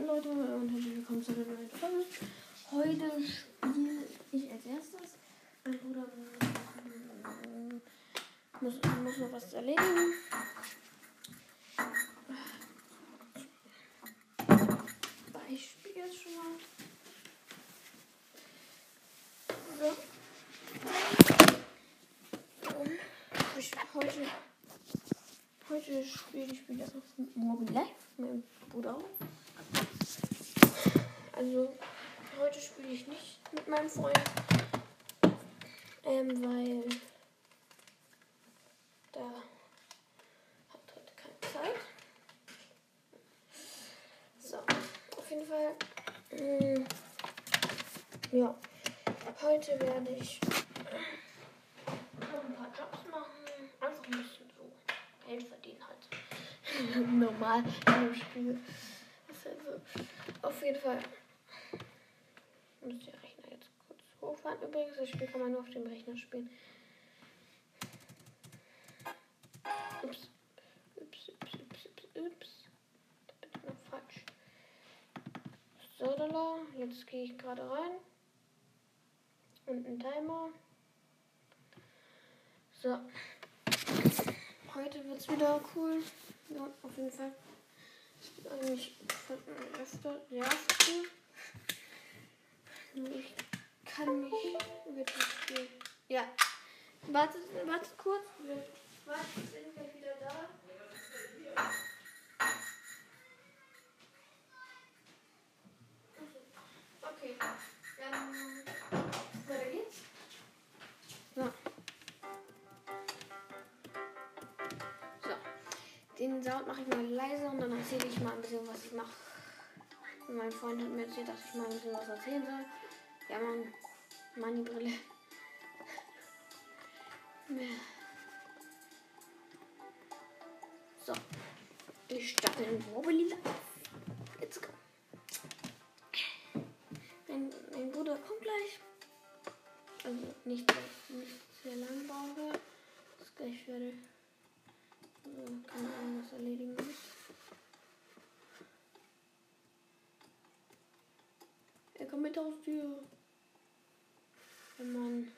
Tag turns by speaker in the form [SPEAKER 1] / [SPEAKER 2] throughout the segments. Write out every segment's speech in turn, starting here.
[SPEAKER 1] Hallo Leute und herzlich willkommen zu einer neuen Folge. Heute spiele ich als erstes. Mein Bruder muss, muss noch was erledigen. Spiele jetzt schon mal. So. Und ich, heute, heute spiele ich wieder Mobile. Mein Bruder auch. Also, heute spiele ich nicht mit meinem Freund. Ähm, weil da hat heute keine Zeit. So, auf jeden Fall. Mh, ja, heute werde ich noch ein paar Jobs machen. Einfach ein bisschen so Geld verdienen halt. Normal im Spiel. Auf jeden Fall muss der Rechner jetzt kurz hochfahren. Übrigens, das Spiel kann man nur auf dem Rechner spielen. Ups. Ups, ups, ups, ups, ups. Da bin ich noch falsch. So, lala. Jetzt gehe ich gerade rein. Und ein Timer. So. Heute wird es wieder cool. Ja, auf jeden Fall. Eigentlich öfter, sehr cool. Ich kann mich wirklich spielen. Ja. Wartet, wartet kurz. Wir warten, sind wir wieder da. Okay. Dann Den Sound mache ich mal leiser und dann erzähle ich mal ein bisschen, was ich mache. Mein Freund hat mir erzählt, dass ich mal ein bisschen was erzählen soll. Ja, Mann. Mann, die Brille. So. Ich starte den Wobbly Let's go. Mein, mein Bruder kommt gleich. Also nicht, nicht sehr lang brauche. Ist gleich fertig. Also, keine Ahnung, was erledigen muss. Er kommt mit aus Tür. Oh Mann.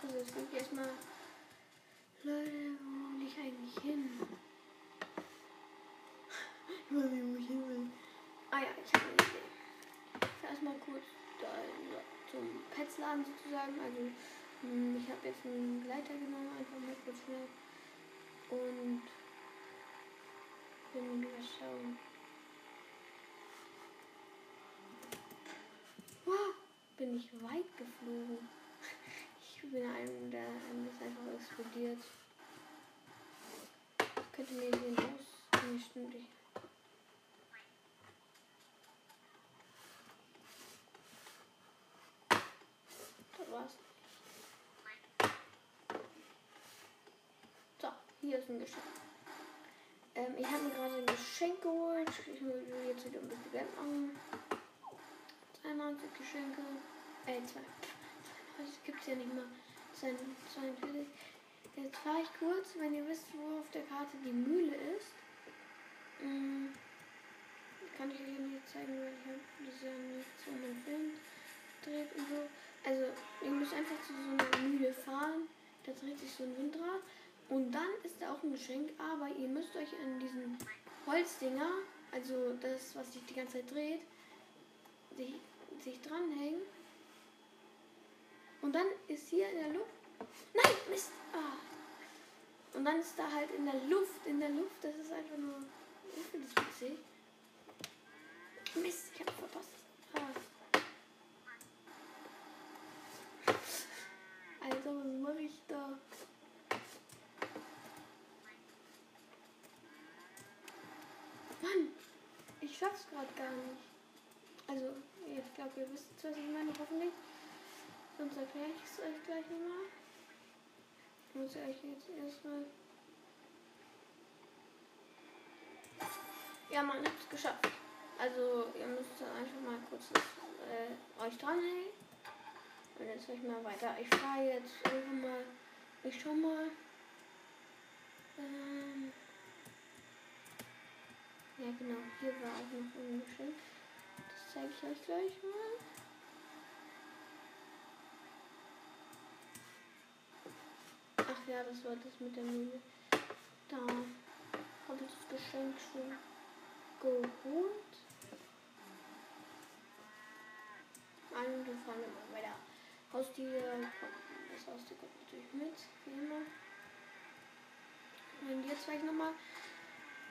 [SPEAKER 1] Also es geht jetzt mal. Leute, wo will ich eigentlich hin? Ich weiß nicht, wo ich hin will. Ah ja, ich habe eine Idee. Ich erstmal kurz da zum Petsladen sozusagen. Also hm, ich habe jetzt einen Gleiter genommen, einfach mal kurz schnell. Und bin wieder schauen. Wow, bin ich weit geflogen. Ich bin einem, der einem ist einfach explodiert. Ich könnte mir den Haus. Nee, stimmt nicht. Das war's. So, hier ist ein Geschenk. Ähm, ich habe mir gerade ein Geschenk geholt. Ich will jetzt wieder ein bisschen Geld machen. 92 Geschenke. Äh, zwei. Das gibt es ja nicht mal. 42. Jetzt fahre ich kurz, wenn ihr wisst, wo auf der Karte die Mühle ist. Ähm, kann ich euch nicht zeigen, weil ich habe das ja nicht so einen Film dreht und so. Also, ihr müsst einfach zu so einer Mühle fahren. Da dreht sich so ein Windrad. Und dann ist da auch ein Geschenk, aber ihr müsst euch an diesen Holzdinger, also das, was sich die ganze Zeit dreht, sich, sich dranhängen. Und dann ist hier in der Luft. Nein, Mist! Ah. Und dann ist da halt in der Luft, in der Luft, das ist einfach nur. Ich finde das witzig. Mist, ich hab verpasst. Ah. Alter, was mache ich da? Mann, ich schaff's gerade gar nicht. Also, ich glaube, ihr wisst, was ich meine, hoffentlich. Sonst erkläre ich es euch gleich nochmal. Ich muss euch jetzt erstmal. Ja, man hat es geschafft. Also, ihr müsst einfach mal kurz äh, euch dranhängen. Und jetzt ich mal weiter. Ich fahre jetzt einfach mal. Ich schau mal. Ähm ja, genau. Hier war auch noch ein Geschenk. Das zeige ich euch gleich mal. Ja, das war das mit der Mühle. Da habe ich das Geschenk schon geholt. Ein, wir fahren immer bei der Haustiere. Das Haustier kommt natürlich mit, wie immer. Und jetzt zeige ich nochmal,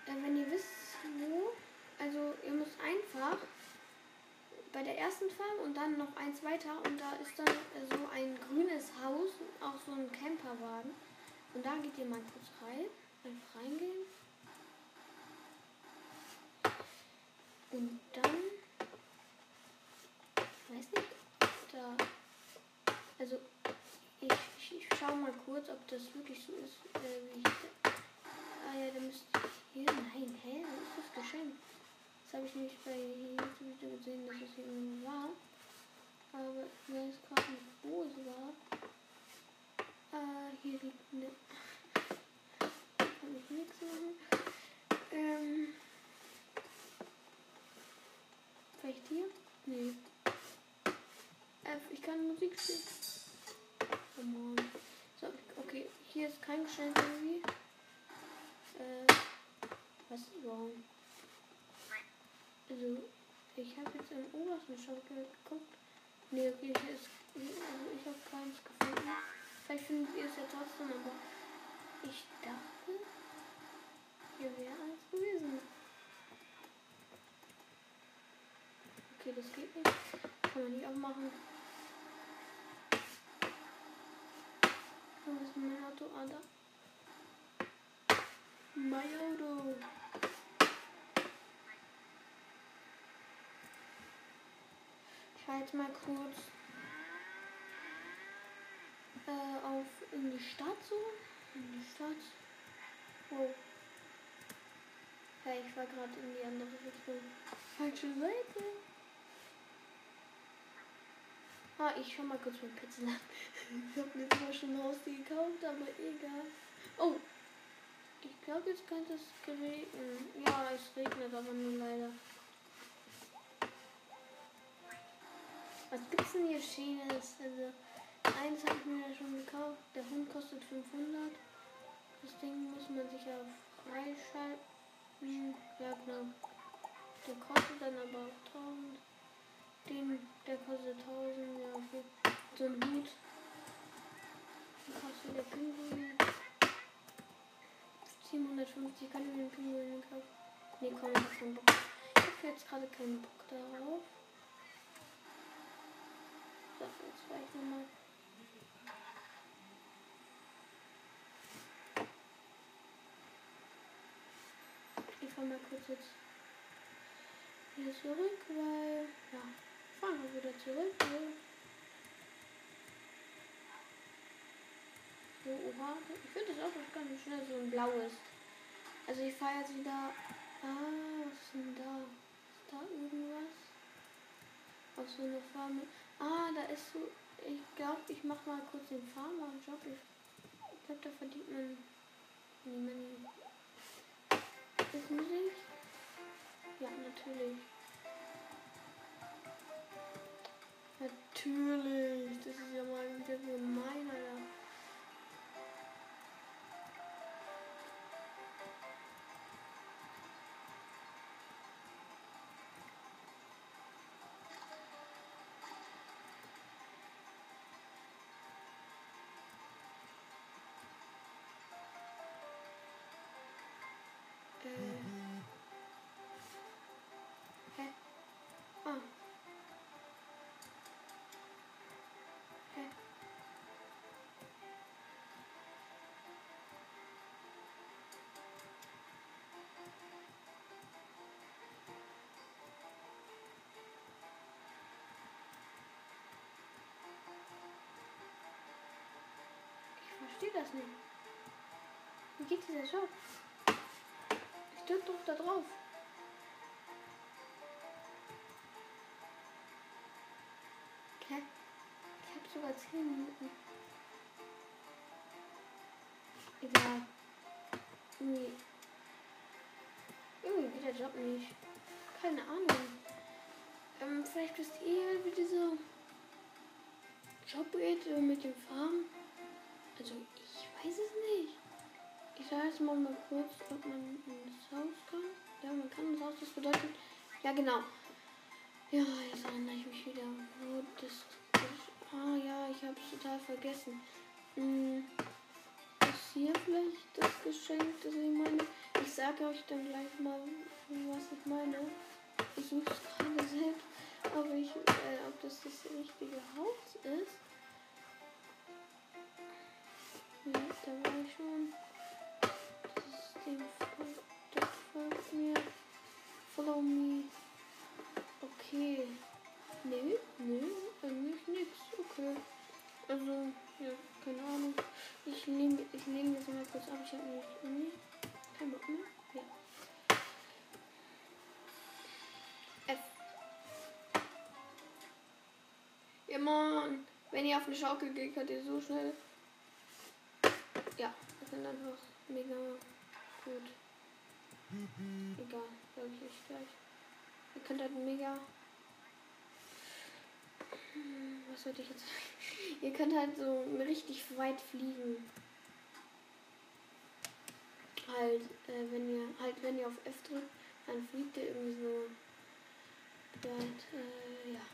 [SPEAKER 1] äh, wenn ihr wisst, wo, also ihr müsst einfach bei der ersten Farm und dann noch eins weiter und da ist dann so ein grünes Haus, auch so ein Camperwagen. Und da geht ihr mal kurz rein, einfach reingehen. Und dann, weiß nicht, da, also ich, ich, ich schau mal kurz, ob das wirklich so ist, äh, wie ich, ah ja, da müsste hier, nein, hä, wo ist das Geschenk? Das habe ich nicht bei YouTube gesehen, dass es hier war. Aber ich weiß gerade wo es war. Hier liegt eine. Kann ich nichts machen. Ähm. Vielleicht hier? Nee. Äh, ich kann Musik spielen. Oh Mann. So, okay, hier ist kein Geschenk irgendwie. Äh, was? Warum? Also, ich habe jetzt im obersten Stock geguckt. Ne, okay, hier ist. Also, ich habe keins gefunden. Vielleicht findet ihr es ja trotzdem, aber ich dachte, hier wäre eins gewesen. Okay, das geht nicht. Kann man nicht aufmachen. Wo ist mein Auto? Ah, da. Mein Auto. Ich jetzt mal kurz äh, auf in die Stadt so. In die Stadt. Oh. Hey, ich war gerade in die andere Richtung. Falsche Seite. Ah, ich schau mal kurz mein Pizza an. ich habe mir zwar schon Haus gekauft, aber egal. Oh, ich glaube, jetzt könnte es regnen. Ja, es regnet aber nur leider. Was gibt's denn hier Schönes? Also, eins habe ich mir ja schon gekauft. Der Hund kostet 500. Das Ding muss man sich ja freischalten. Ja, genau. Der kostet dann aber auch 1000. Den, der kostet 1000. Ja, okay. So ein Hut. Den kostet der Pinguin. 750 kann ich mir den Pinguin kaufen. Ne, komm, ich hab keinen Bock. Ich hab jetzt gerade keinen Bock darauf. So, jetzt ich nochmal. Ich fahr mal kurz jetzt wieder zurück, weil. Ja, fahren wir wieder zurück. Weil so, oha. Ich finde das auch ganz schnell so ein blaues. Also ich fahre jetzt wieder. Ah, was ist denn da? Ist da irgendwas? Auf so eine Farm. Ah, da ist so. Ich glaube, ich mache mal kurz den Farmer-Job. Ich glaube, da verdient man. Nee, man. Ist Musik? Ja, natürlich. Natürlich. Das ist ja mal wieder gemein, Alter. Weiß nicht. Wie geht dieser Job? Ich drück doch da drauf. Hä? Ich hab sogar 10 Minuten. Egal. Irgendwie. Irgendwie geht der Job nicht. Keine Ahnung. Ähm, vielleicht wisst ihr, wie dieser Job geht äh, mit dem Farm. Also, ich weiß es nicht. Ich sage jetzt mal, mal kurz, ob man ins Haus kann. Ja, man kann ins Haus. Das bedeutet, ja, genau. Ja, jetzt erinnere ich mich wieder. Wo das, das ah ja, ich habe es total vergessen. Hm, ist hier vielleicht das Geschenk, das ich meine? Ich sage euch dann gleich mal, was ich meine. Ich suche es Ich habe nämlich irgendwie keinen Bock mehr. Ja. F. Ja, Mann. Wenn ihr auf eine Schaukel geht, könnt ihr so schnell. Ja, das sind einfach mega gut. Egal, sag ich euch gleich. Ihr könnt halt mega. Hm, Was sollte ich jetzt sagen? Ihr könnt halt so richtig weit fliegen. Halt, äh, wenn ihr halt wenn ihr auf F drückt, dann fliegt ihr irgendwie so weit, äh, ja.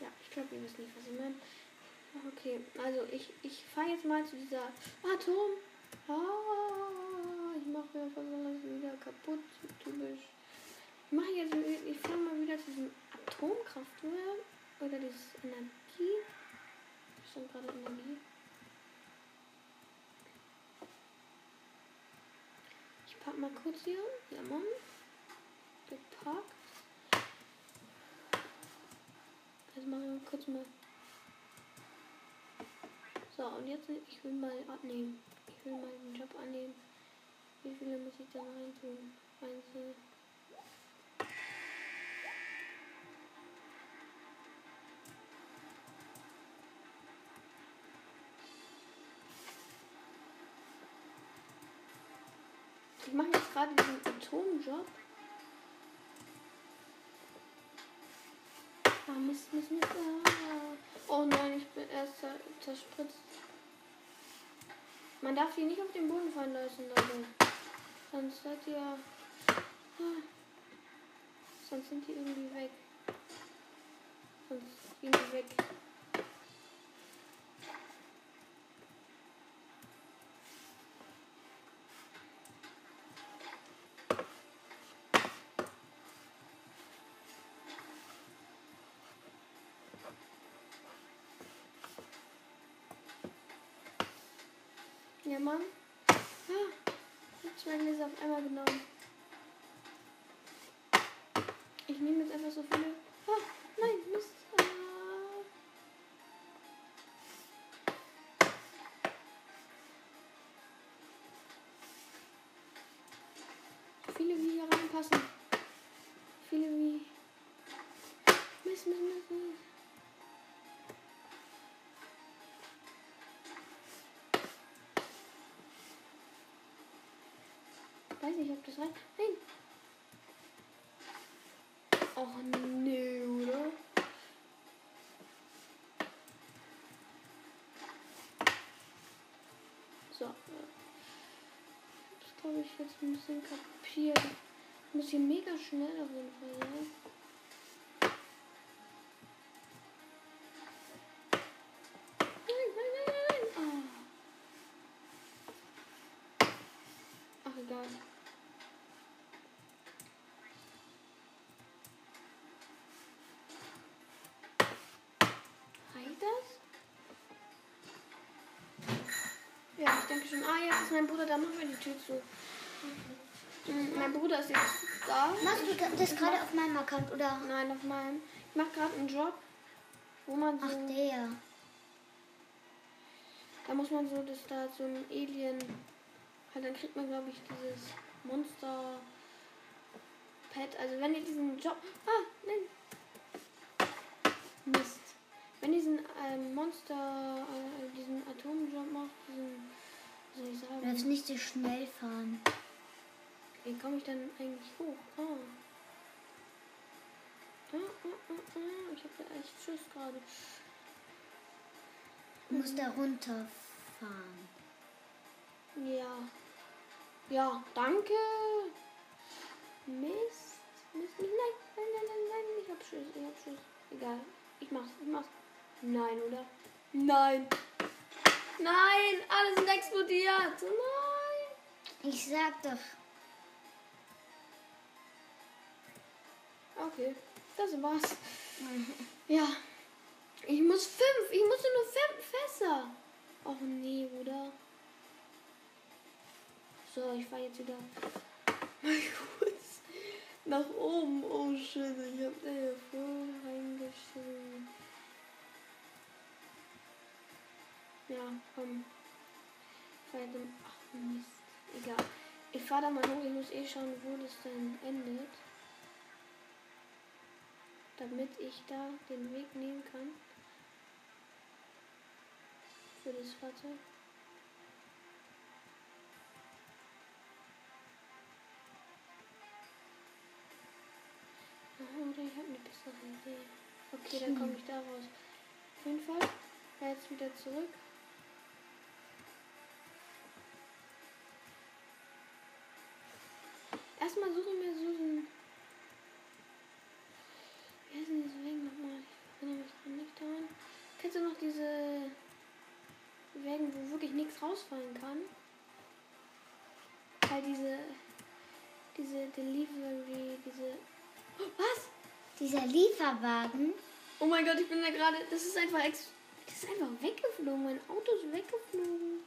[SPEAKER 1] Ja, ich glaube, ihr wisst nicht, was ich meine. Okay, also ich, ich fahre jetzt mal zu dieser Atom. Ah, ich mache ja fast alles wieder kaputt, typisch. Ich mache jetzt, ich fahre mal wieder zu diesem Atomkraftwerk oder dieses Energie. Stand gerade Energie. Pack mal kurz hier. Ja, Mann. Gepackt. Jetzt machen wir kurz mal. So, und jetzt, ich will mal abnehmen. Ich will mal den Job annehmen. Wie viele muss ich da rein tun? Einzel. Gerade diesen Atomjob. Ah, Mist, Mist, Mist. Ah. Oh nein, ich bin erst zer zerspritzt. Man darf die nicht auf den Boden fallen lassen, Leute. Sonst seid ihr. Ah. Sonst sind die irgendwie weg. Sonst gehen die weg. Ja, Mann. Ah, jetzt werden wir auf einmal genommen. Weiß nicht, ob das reicht. Nein. Och nee, oder? So. Das glaube ich jetzt ein bisschen kapiert. Muss hier mega schnell auf jeden Fall sein. Schon. Ah, jetzt ist mein Bruder da. Machen wir die Tür zu. Mm, Mein Bruder ist jetzt da.
[SPEAKER 2] Machst du das gerade auf meinem Account oder?
[SPEAKER 1] Nein, auf meinem. Ich mache gerade einen Job, wo man so.
[SPEAKER 2] Ach, der.
[SPEAKER 1] Da muss man so, dass da so ein Alien. Halt, dann kriegt man, glaube ich, dieses Monster. Pet. Also, wenn ihr diesen Job. Ah, nein. Mist. Wenn ihr diesen ähm, Monster. Äh, diesen Atomjob
[SPEAKER 2] darfst nicht so schnell fahren.
[SPEAKER 1] Wie komme ich dann eigentlich hoch? Ah. Ich habe da echt Schiss gerade.
[SPEAKER 2] Du musst da runterfahren.
[SPEAKER 1] Ja. Ja, danke. Mist. Mist. Nein, nein, nein, nein, nein. Ich hab Schiss. Ich hab Schiss. Egal. Ich mach's. Ich mach's. Nein, oder? Nein. Nein. Alles ist explodiert. Nein.
[SPEAKER 2] Ich sag doch,
[SPEAKER 1] Okay. Das war's. Ja. Ich muss fünf. Ich musste nur fünf Fässer. Och nee, oder? So, ich fahr jetzt wieder mal kurz nach oben. Oh shit, ich hab da ja voll reingeschrieben. Ja, komm. Jetzt im... Ach Mist. Egal. Ich fahr da mal hoch. Ich muss eh schauen, wo das dann endet damit ich da den Weg nehmen kann. Für das Fahrzeug. Ah, Oder ich habe eine bessere Idee. Okay, dann komme ich da raus. Auf jeden Fall. Jetzt wieder zurück. Erstmal suche ich mir so ein wie heißen diese Wägen nochmal? Ich erinnere mich dran nicht daran. Kennst du noch diese Wägen, wo wirklich nichts rausfallen kann? Halt diese, diese Delivery, diese... Oh, was?
[SPEAKER 2] dieser Lieferwagen,
[SPEAKER 1] Oh mein Gott, ich bin da gerade... Das ist einfach... Ex das ist einfach weggeflogen. Mein Auto ist weggeflogen.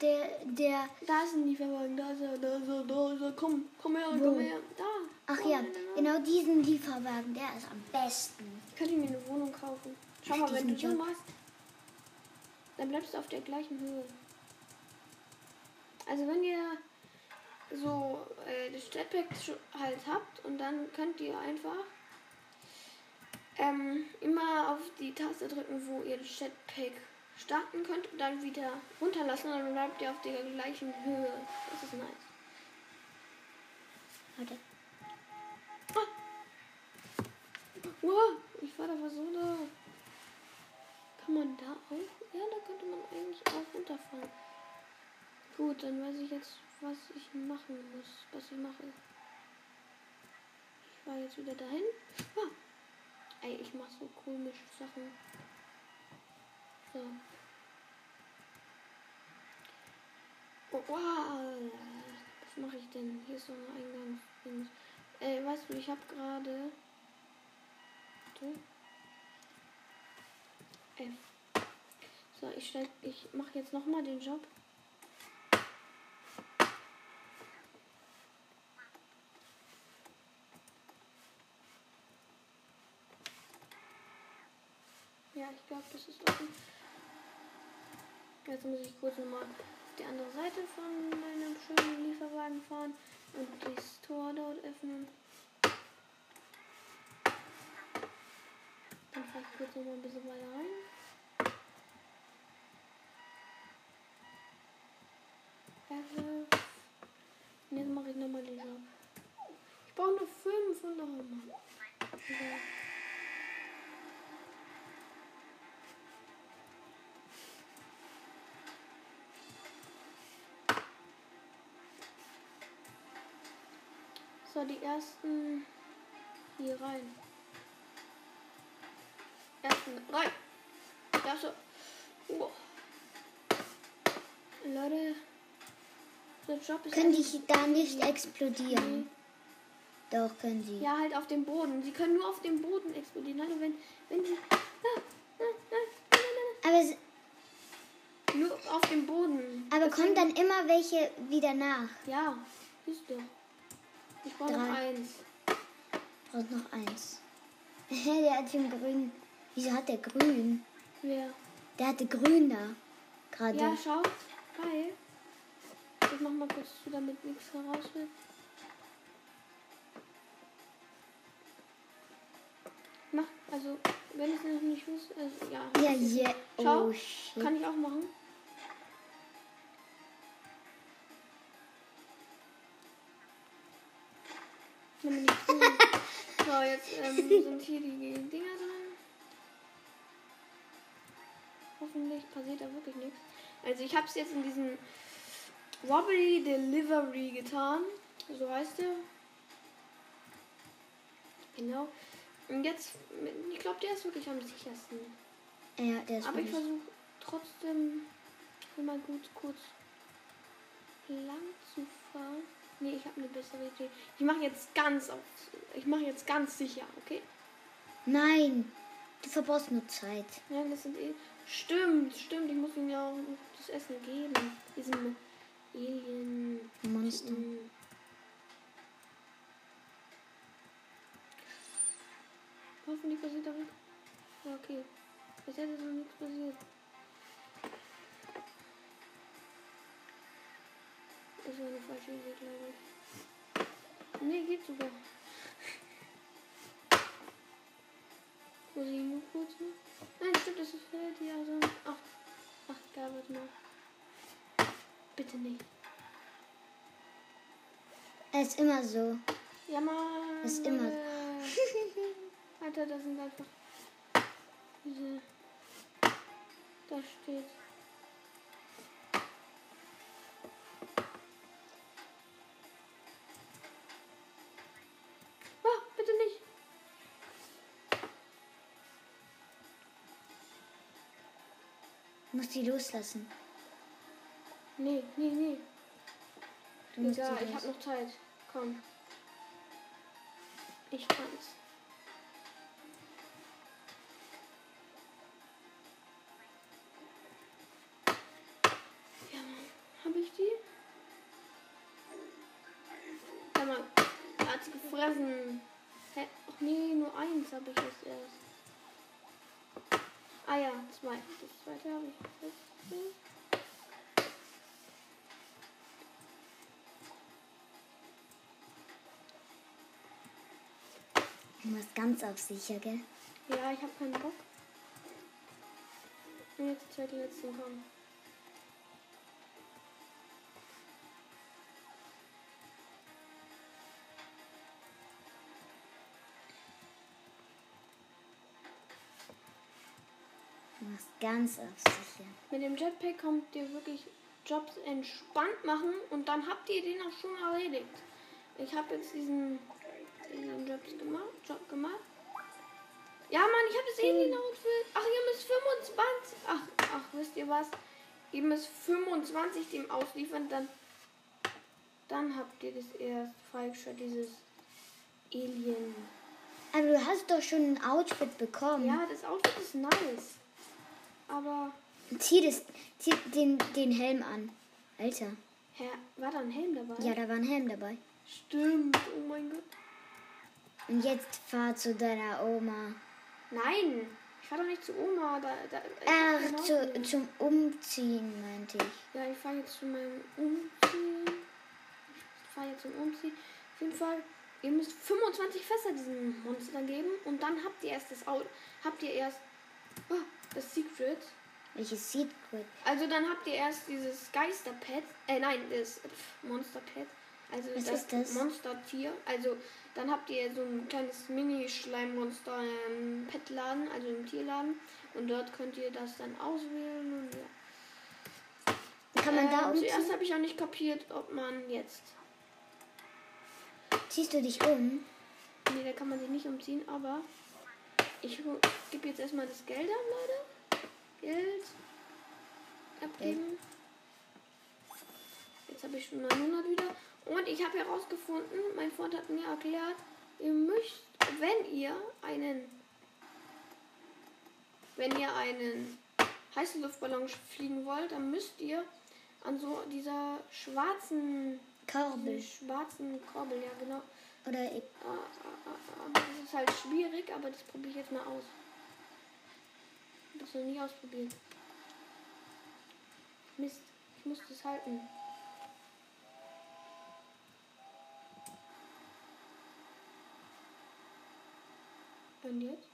[SPEAKER 2] Der, der,
[SPEAKER 1] Da ist ein Lieferwagen. Da ist er, da ist er, da ist er. Komm, komm her,
[SPEAKER 2] Wo?
[SPEAKER 1] komm her. Da.
[SPEAKER 2] ach
[SPEAKER 1] Oh,
[SPEAKER 2] ja, genau diesen Lieferwagen, der ist am besten.
[SPEAKER 1] Könnte ich mir eine Wohnung kaufen. Schau mal, wenn du so machst, dann bleibst du auf der gleichen Höhe. Also wenn ihr so äh, das Jetpack halt habt und dann könnt ihr einfach ähm, immer auf die Taste drücken, wo ihr das Jetpack starten könnt und dann wieder runterlassen und dann bleibt ihr auf der gleichen Höhe. Das ist nice.
[SPEAKER 2] Warte.
[SPEAKER 1] Wow, ich war da was so da. Kann man da auch? Ja, da könnte man eigentlich auch runterfahren. Gut, dann weiß ich jetzt, was ich machen muss, was ich mache. Ich war jetzt wieder dahin. Ah. Ey, ich mach so komische Sachen. So. Oh, wow. Was mache ich denn? Hier ist so ein Eingang. Äh, weißt du, ich habe gerade. F. So, ich stell, ich mache jetzt noch mal den Job. Ja, ich glaube, das ist offen. Jetzt muss ich kurz nochmal auf die andere Seite von meinem schönen Lieferwagen fahren und das Tor dort öffnen. Dann fahre ich kurz nochmal ein bisschen weiter rein. Und jetzt mache ich nochmal den Job. Ich brauche nur fünf und noch einmal. So, die ersten hier rein. Ersten rein. Ja, so. Oh. Leute, der Job ist
[SPEAKER 2] Können die da nicht explodieren? Doch, können sie.
[SPEAKER 1] Ja, halt auf dem Boden. Sie können nur auf dem Boden explodieren. Hallo, wenn, wenn sie. Ah, ah, ah,
[SPEAKER 2] Aber.
[SPEAKER 1] Nur auf dem Boden.
[SPEAKER 2] aber
[SPEAKER 1] Deswegen-
[SPEAKER 2] kommen dann immer welche wieder nach.
[SPEAKER 1] Ja, siehst du. Ich brauche noch eins.
[SPEAKER 2] Und noch eins. der hat den grün. Wieso hat der grün?
[SPEAKER 1] Wer?
[SPEAKER 2] Der hatte grün da. gerade.
[SPEAKER 1] Ja, schau. Geil. Ich mach mal kurz zu, damit nichts heraus wird. Mach, also, wenn ich es noch nicht wüsste, also, ja.
[SPEAKER 2] Ja, yeah.
[SPEAKER 1] Schau,
[SPEAKER 2] Oh, shit.
[SPEAKER 1] Kann ich auch machen. Nimm nicht zu. So, jetzt ähm, sind hier die Dinger drin. Hoffentlich passiert da wirklich nichts. Also ich habe es jetzt in diesen Wobbly Delivery getan. So heißt der. Genau. Und jetzt, ich glaube, der ist wirklich am sichersten.
[SPEAKER 2] Ja, der ist
[SPEAKER 1] Aber ich versuche trotzdem immer gut kurz lang zu fahren. Nee, ich habe eine bessere Idee. Ich mache jetzt ganz auf. Ich mache jetzt ganz sicher, okay?
[SPEAKER 2] Nein, du verbrauchst nur Zeit.
[SPEAKER 1] Ja, das sind eh. Stimmt, stimmt. Ich muss ihm ja auch das Essen geben. Diesem Alien.
[SPEAKER 2] Monster.
[SPEAKER 1] Hoffentlich passiert damit. Ja, okay. Bis jetzt ist noch nichts passiert. Das war eine falsche Idee, glaube ich. Nee, geht sogar. Muss ich nur kurz? Nein, stimmt, das ist fertig. Also, ach, ach, da warte mal. Bitte nicht.
[SPEAKER 2] Er ist immer so.
[SPEAKER 1] Ja, Mann.
[SPEAKER 2] Ist immer-
[SPEAKER 1] Alter. Alter, das sind einfach diese. Da steht.
[SPEAKER 2] Musst die loslassen.
[SPEAKER 1] Nee, nee, nee.
[SPEAKER 2] Du musst
[SPEAKER 1] Egal, ich hab noch Zeit. Komm. Ich kann's. Ja. Hab ich die? Ja, Mann. Hat's gefressen. Hä? Ach nee, nur eins habe ich jetzt erst. Ah ja, zwei. Das zweite habe ich.
[SPEAKER 2] Du machst ganz auf sicher, gell?
[SPEAKER 1] Ja, ich habe keinen Bock. Und jetzt die zweite letzte kommen.
[SPEAKER 2] Ganz auf sicher.
[SPEAKER 1] Mit dem Jetpack kommt ihr wirklich Jobs entspannt machen und dann habt ihr den auch schon erledigt. Ich habe jetzt diesen, diesen Jobs gemacht, Job gemacht. Ja, Mann, ich habe das Alien-Outfit. Ach, ihr müsst 25. Ach, ach, wisst ihr was? Ihr müsst 25 dem ausliefern, dann, dann habt ihr das erst freigeschaltet, dieses Alien.
[SPEAKER 2] Aber du hast doch schon ein Outfit bekommen.
[SPEAKER 1] Ja, das Outfit ist nice. Aber,
[SPEAKER 2] Zieh, das, zieh den, den Helm an. Alter.
[SPEAKER 1] Herr, war da ein Helm dabei?
[SPEAKER 2] Ja, da war ein Helm dabei.
[SPEAKER 1] Stimmt, oh mein Gott.
[SPEAKER 2] Und jetzt fahr zu deiner Oma.
[SPEAKER 1] Nein, ich fahre doch nicht zu Oma. Da, da,
[SPEAKER 2] Ach, zu, zum Umziehen, meinte ich.
[SPEAKER 1] Ja, ich fahre jetzt zu meinem Umziehen. Ich fahre jetzt zum Umziehen. Auf jeden Fall, ihr müsst 25 Fässer diesen Monstern geben und dann habt ihr erst das Auto. Habt ihr erst oh, das Secret.
[SPEAKER 2] Welches Secret?
[SPEAKER 1] Also dann habt ihr erst dieses Geisterpad. Äh, nein, das Monsterpad. Also
[SPEAKER 2] Was
[SPEAKER 1] das,
[SPEAKER 2] ist das?
[SPEAKER 1] Monstertier. Also dann habt ihr so ein kleines Mini-Schleimmonster im Petladen, also im Tierladen. Und dort könnt ihr das dann auswählen. Und ja.
[SPEAKER 2] Kann man da
[SPEAKER 1] Ähm,
[SPEAKER 2] umziehen?
[SPEAKER 1] Zuerst habe ich auch nicht kapiert, ob man jetzt.
[SPEAKER 2] Ziehst du dich um?
[SPEAKER 1] Nee, da kann man sich nicht umziehen, aber ich gebe jetzt erstmal das Geld an, Leute. Geld abgeben. Jetzt habe ich schon 900 wieder. Und ich habe herausgefunden, mein Freund hat mir erklärt, ihr müsst, wenn ihr einen, wenn ihr einen Heißluftballon fliegen wollt, dann müsst ihr an so dieser schwarzen,
[SPEAKER 2] Korbel.
[SPEAKER 1] schwarzen Korbel, ja genau,
[SPEAKER 2] Oder
[SPEAKER 1] ah. Das ist halt schwierig, aber das probiere ich jetzt mal aus. Ich habe das noch nie ausprobiert. Mist. Ich muss das halten. Und jetzt?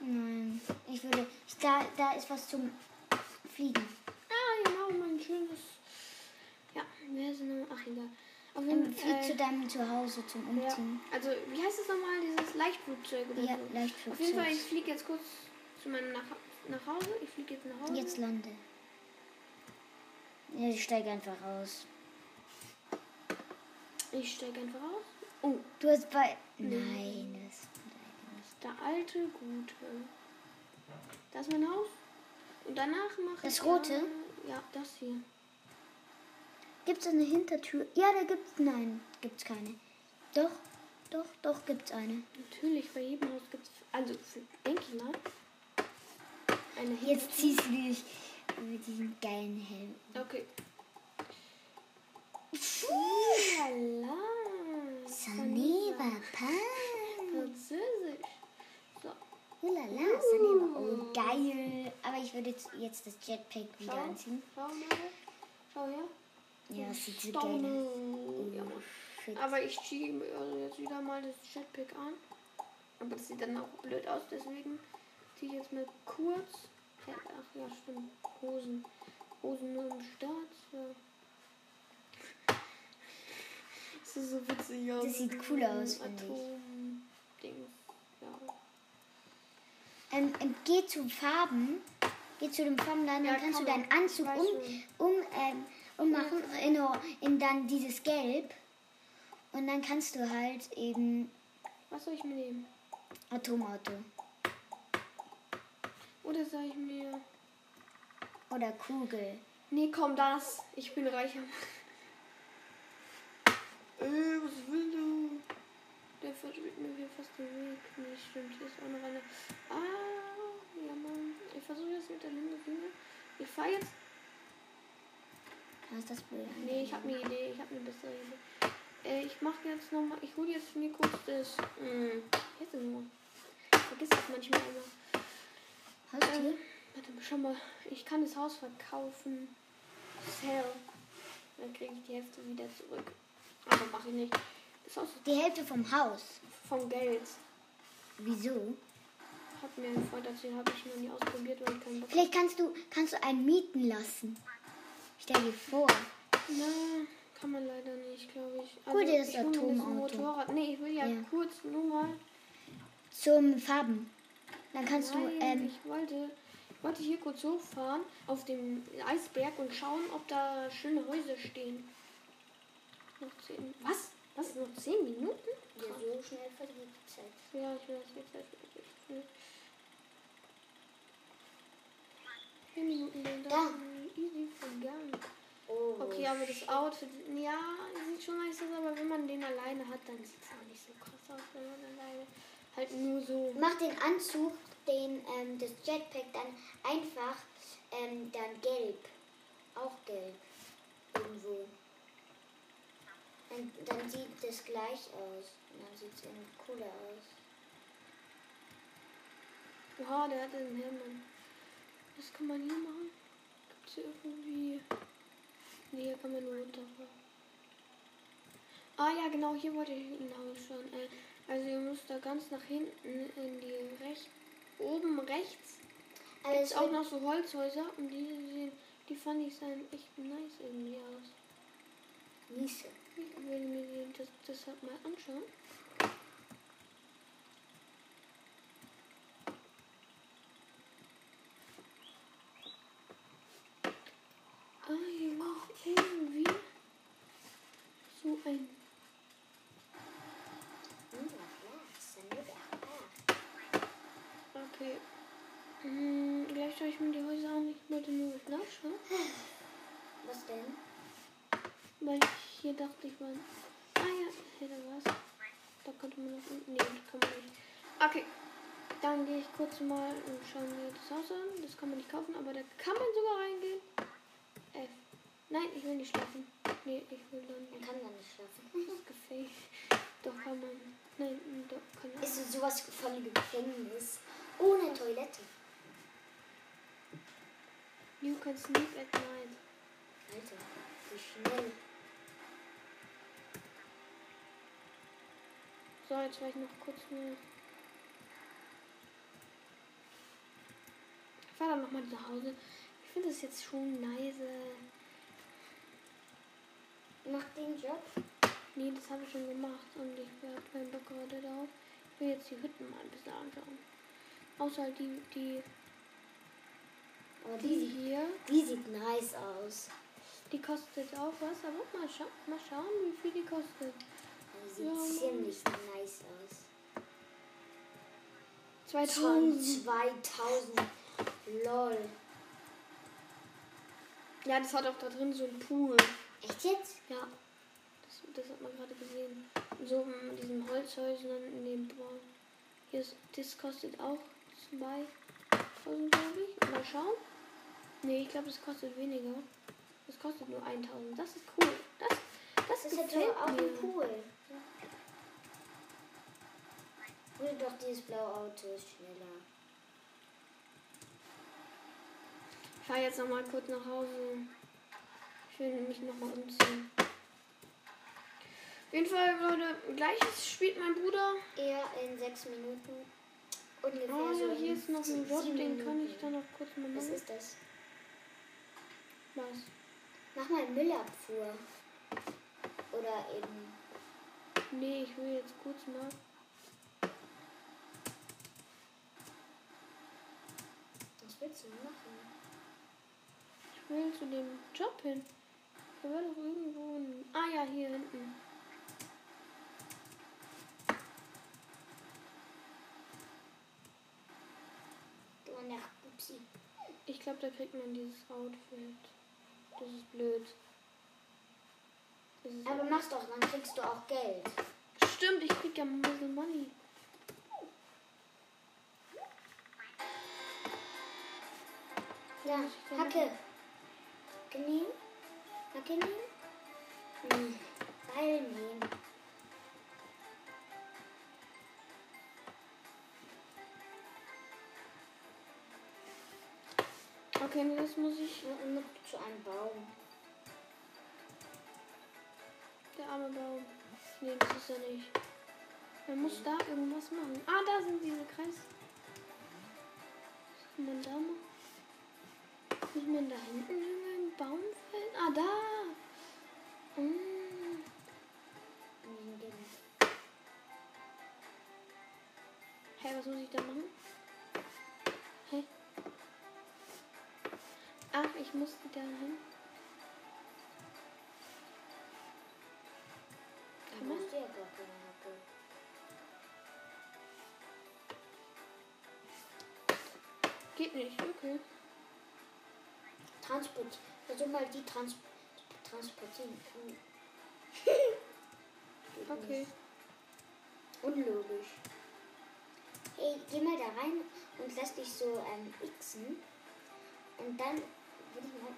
[SPEAKER 2] Nein. Ich würde. Da, da ist was zum Fliegen.
[SPEAKER 1] Ah, genau, mein schönes. Ja, wer ist denn? Ach, egal. Auf
[SPEAKER 2] Ähm,
[SPEAKER 1] jeden Fall.
[SPEAKER 2] zu deinem Zuhause zum
[SPEAKER 1] ja,
[SPEAKER 2] Umziehen.
[SPEAKER 1] also, wie heißt es nochmal, dieses Leichtflugzeug oder
[SPEAKER 2] Ja,
[SPEAKER 1] so?
[SPEAKER 2] Leichtflugzeug.
[SPEAKER 1] Auf jeden Fall, ich fliege jetzt kurz zu meinem nach, nach Hause. Ich fliege jetzt nach Hause.
[SPEAKER 2] Jetzt lande. Ja, ich steige einfach aus.
[SPEAKER 1] Ich steige einfach aus. Oh,
[SPEAKER 2] Du hast bei. Nein, das.
[SPEAKER 1] der alte Gute. Das ist mein Haus. Und danach mache
[SPEAKER 2] Das
[SPEAKER 1] ich.
[SPEAKER 2] rote?
[SPEAKER 1] Ja, ja, das hier.
[SPEAKER 2] Gibt es eine Hintertür? Ja, da gibt's. Nein, gibt's keine. Doch, doch, doch, gibt's eine.
[SPEAKER 1] Natürlich, bei jedem Haus gibt es. Also, denke ich mal. Eine
[SPEAKER 2] Jetzt ziehst du dich mit diesem geilen Helm.
[SPEAKER 1] Okay. Lala.
[SPEAKER 2] Saneva, pa.
[SPEAKER 1] Französisch. So,
[SPEAKER 2] Ulala, Saneva. Oh, geil. Aber ich würde jetzt, jetzt das Jetpack wieder
[SPEAKER 1] schau.
[SPEAKER 2] anziehen.
[SPEAKER 1] Schau mal. Schau her.
[SPEAKER 2] Ja, das sieht so geil aus.
[SPEAKER 1] Ja.
[SPEAKER 2] Oh.
[SPEAKER 1] Aber ich ziehe mir also jetzt wieder mal das Jetpack an. Aber das sieht dann auch blöd aus, deswegen ziehe ich jetzt mal kurz. Ach ja, stimmt. Hosen. Hosen nur im Start. Ja. Das sieht so witzig aus.
[SPEAKER 2] Das sieht cool aus, finde ich.
[SPEAKER 1] Atom-Dings. Ja.
[SPEAKER 2] Ähm, ähm, geh zu Farben. Geh zu den Farbenladen, dann
[SPEAKER 1] Ja,
[SPEAKER 2] kannst du deinen. Anzug um, um, ähm, ummachen in, in dann dieses Gelb. Und dann kannst du halt eben
[SPEAKER 1] Was soll ich mir nehmen?
[SPEAKER 2] Atomauto
[SPEAKER 1] Oder soll ich mir.
[SPEAKER 2] oder Kugel.
[SPEAKER 1] Nee, komm, das. Ich bin reicher. Äh, was will du? Der versperrt mir hier fast den Weg. Nee, stimmt. Hier ist auch noch eine. Ah, ja, Mann. Ich versuche jetzt mit der Limousine. Ich fahre jetzt.
[SPEAKER 2] Was ist das blöd?
[SPEAKER 1] Nee, ich habe eine Idee. Ich habe eine bessere Idee. Äh, ich mache jetzt nochmal. Ich hole jetzt mir kurz das. Mh, jetzt nur. Ich vergiss das manchmal immer.
[SPEAKER 2] Haustier?
[SPEAKER 1] Ähm, warte mal, schau mal. Ich kann das Haus verkaufen. Sell. Dann kriege ich die Hälfte wieder zurück. Aber mache ich nicht. Das Haus
[SPEAKER 2] Die Hälfte vom Haus.
[SPEAKER 1] vom Geld.
[SPEAKER 2] Wieso?
[SPEAKER 1] Hat mir ein Freund erzählt, habe ich noch nie ausprobiert, weil ich keinen Bock
[SPEAKER 2] Vielleicht kannst du, kannst du einen mieten lassen. Stell dir vor.
[SPEAKER 1] Na, kann man leider nicht, glaube ich.
[SPEAKER 2] Hol dir das
[SPEAKER 1] ich
[SPEAKER 2] Atomauto.
[SPEAKER 1] Motorrad. Nee, ich will ja,
[SPEAKER 2] Ja.
[SPEAKER 1] kurz nur mal.
[SPEAKER 2] Zum Farben. Dann kannst
[SPEAKER 1] Nein,
[SPEAKER 2] du, ähm,
[SPEAKER 1] ich wollte, ich wollte hier kurz hochfahren auf dem Eisberg und schauen, ob da schöne Häuser stehen. Noch zehn. Was? Was? Noch zehn Minuten?
[SPEAKER 2] so schnell vergeht die Zeit.
[SPEAKER 1] Ja, ich weiß, jetzt halt wirklich Zehn Minuten sind
[SPEAKER 2] Da.
[SPEAKER 1] easy vergangen.
[SPEAKER 2] Oh.
[SPEAKER 1] Okay, aber das Outfit, ja, sieht schon nice aus, aber wenn man den alleine hat, dann sieht es auch nicht so krass aus, wenn man alleine halt nur so.
[SPEAKER 2] Mach den Anzug, den, ähm, das Jetpack dann einfach ähm, dann gelb. Auch gelb. Irgendwo. Dann, dann sieht das gleich aus. Und dann sieht es irgendwie cooler aus.
[SPEAKER 1] Oha, der hat einen Helm. Was kann man hier machen? Gibt's hier irgendwie. Nee, hier kann man nur runterfahren. Ah ja, genau, hier wollte ich hinaus schon. Äh, also ihr müsst da ganz nach hinten in die rechts. Oben rechts Gibt's
[SPEAKER 2] es
[SPEAKER 1] auch noch so Holzhäuser und die sehen, die fand ich sahen echt nice irgendwie aus.
[SPEAKER 2] Niese.
[SPEAKER 1] Ich will mir das, das halt mal anschauen. Ah, hier ist irgendwie so ein. Okay. Hm, gleich schaue ich mir die Häuser an. Ich wollte nur was nachschauen.
[SPEAKER 2] Was denn?
[SPEAKER 1] Weil ich hier dachte, ich war. Ah ja, hier da war's. Da konnte man noch. Nee, das kann man nicht. Okay. Dann gehe ich kurz mal und schaue mir das Haus an. Das kann man nicht kaufen, aber da kann man sogar reingehen. F. Nein, ich will nicht schlafen. Nee, ich will dann
[SPEAKER 2] Man
[SPEAKER 1] nicht.
[SPEAKER 2] kann da nicht schlafen.
[SPEAKER 1] Das ist gefaked. Doch kann man. Nein, doch kann man.
[SPEAKER 2] Ist so sowas von Gefängnis. Ohne Toilette.
[SPEAKER 1] You can sleep at night.
[SPEAKER 2] Alter, wie schnell.
[SPEAKER 1] So, jetzt war ich noch kurz mal. Ich fahre dann nochmal nach Hause. Ich finde das jetzt schon nice.
[SPEAKER 2] Mach den Job.
[SPEAKER 1] Nee, das habe ich schon gemacht und ich habe keinen Bock gerade darauf. Ich will jetzt die Hütten mal ein bisschen anschauen. Außer die, die,
[SPEAKER 2] Aber
[SPEAKER 1] die
[SPEAKER 2] die,
[SPEAKER 1] hier.
[SPEAKER 2] die sieht nice aus.
[SPEAKER 1] Die kostet auch was, aber mal, scha mal schauen, wie viel die kostet.
[SPEAKER 2] Die sieht
[SPEAKER 1] Ja.
[SPEAKER 2] ziemlich nice aus.
[SPEAKER 1] 2000.
[SPEAKER 2] Schon 2000. Lol.
[SPEAKER 1] Ja, das hat auch da drin so einen Pool.
[SPEAKER 2] Echt jetzt?
[SPEAKER 1] Ja, das, das hat man gerade gesehen. So in diesen Holzhäusern in dem Bau. Hier ist, das kostet auch 2000, glaube ich. Mal schauen. Nee, ich glaube, das kostet weniger. Das kostet nur 1000. Das ist cool. Das, das,
[SPEAKER 2] Das ist jetzt auch ein Pool. Hol doch dieses blaue Auto ist schneller.
[SPEAKER 1] Ich fahre jetzt noch mal kurz nach Hause. Ich will mich noch mal umziehen. Auf jeden Fall, Leute, gleiches spielt mein Bruder.
[SPEAKER 2] Eher in sechs Minuten. Ungefähr
[SPEAKER 1] Oh
[SPEAKER 2] so
[SPEAKER 1] ja, hier ist noch ein Job, den kann ich dann noch kurz mal
[SPEAKER 2] Was
[SPEAKER 1] machen.
[SPEAKER 2] ist das?
[SPEAKER 1] Was?
[SPEAKER 2] Mach mal Müllabfuhr. Oder eben.
[SPEAKER 1] Nee, ich will jetzt kurz mal.
[SPEAKER 2] Willst du machen?
[SPEAKER 1] Ich will zu dem Job hin. Der war doch irgendwo. Ein ah ja, hier hinten.
[SPEAKER 2] Du an der Pupsi.
[SPEAKER 1] Ich glaube, da kriegt man dieses Outfit. Das ist blöd. Das ist
[SPEAKER 2] Aber mach's doch, dann kriegst du auch Geld.
[SPEAKER 1] Stimmt, ich krieg ja ein bisschen Money.
[SPEAKER 2] Ja, Hacke. Hacke nehmen. Hacke nehmen. Hm. Beil nehmen.
[SPEAKER 1] Okay, nee, das muss ich.
[SPEAKER 2] Mit zu einem Baum.
[SPEAKER 1] Der arme Baum. Nee, das ist er nicht. Man muss da irgendwas machen. Ah, da sind diese Kreis. Was kann man da machen? Muss man da hinten irgendeinen Baum fällen? Ah, da! Mm.
[SPEAKER 2] Hm.
[SPEAKER 1] Hey, was muss ich da machen? Hä? Ach, ich muss da hin.
[SPEAKER 2] Da brauchst du ja gar keine Hacke.
[SPEAKER 1] Geht nicht, okay.
[SPEAKER 2] Transport. Versuch mal die trans transportieren.
[SPEAKER 1] Okay.
[SPEAKER 2] Unlogisch. Hey, geh mal da rein und lass dich so ähm, xen. Und dann will ich mal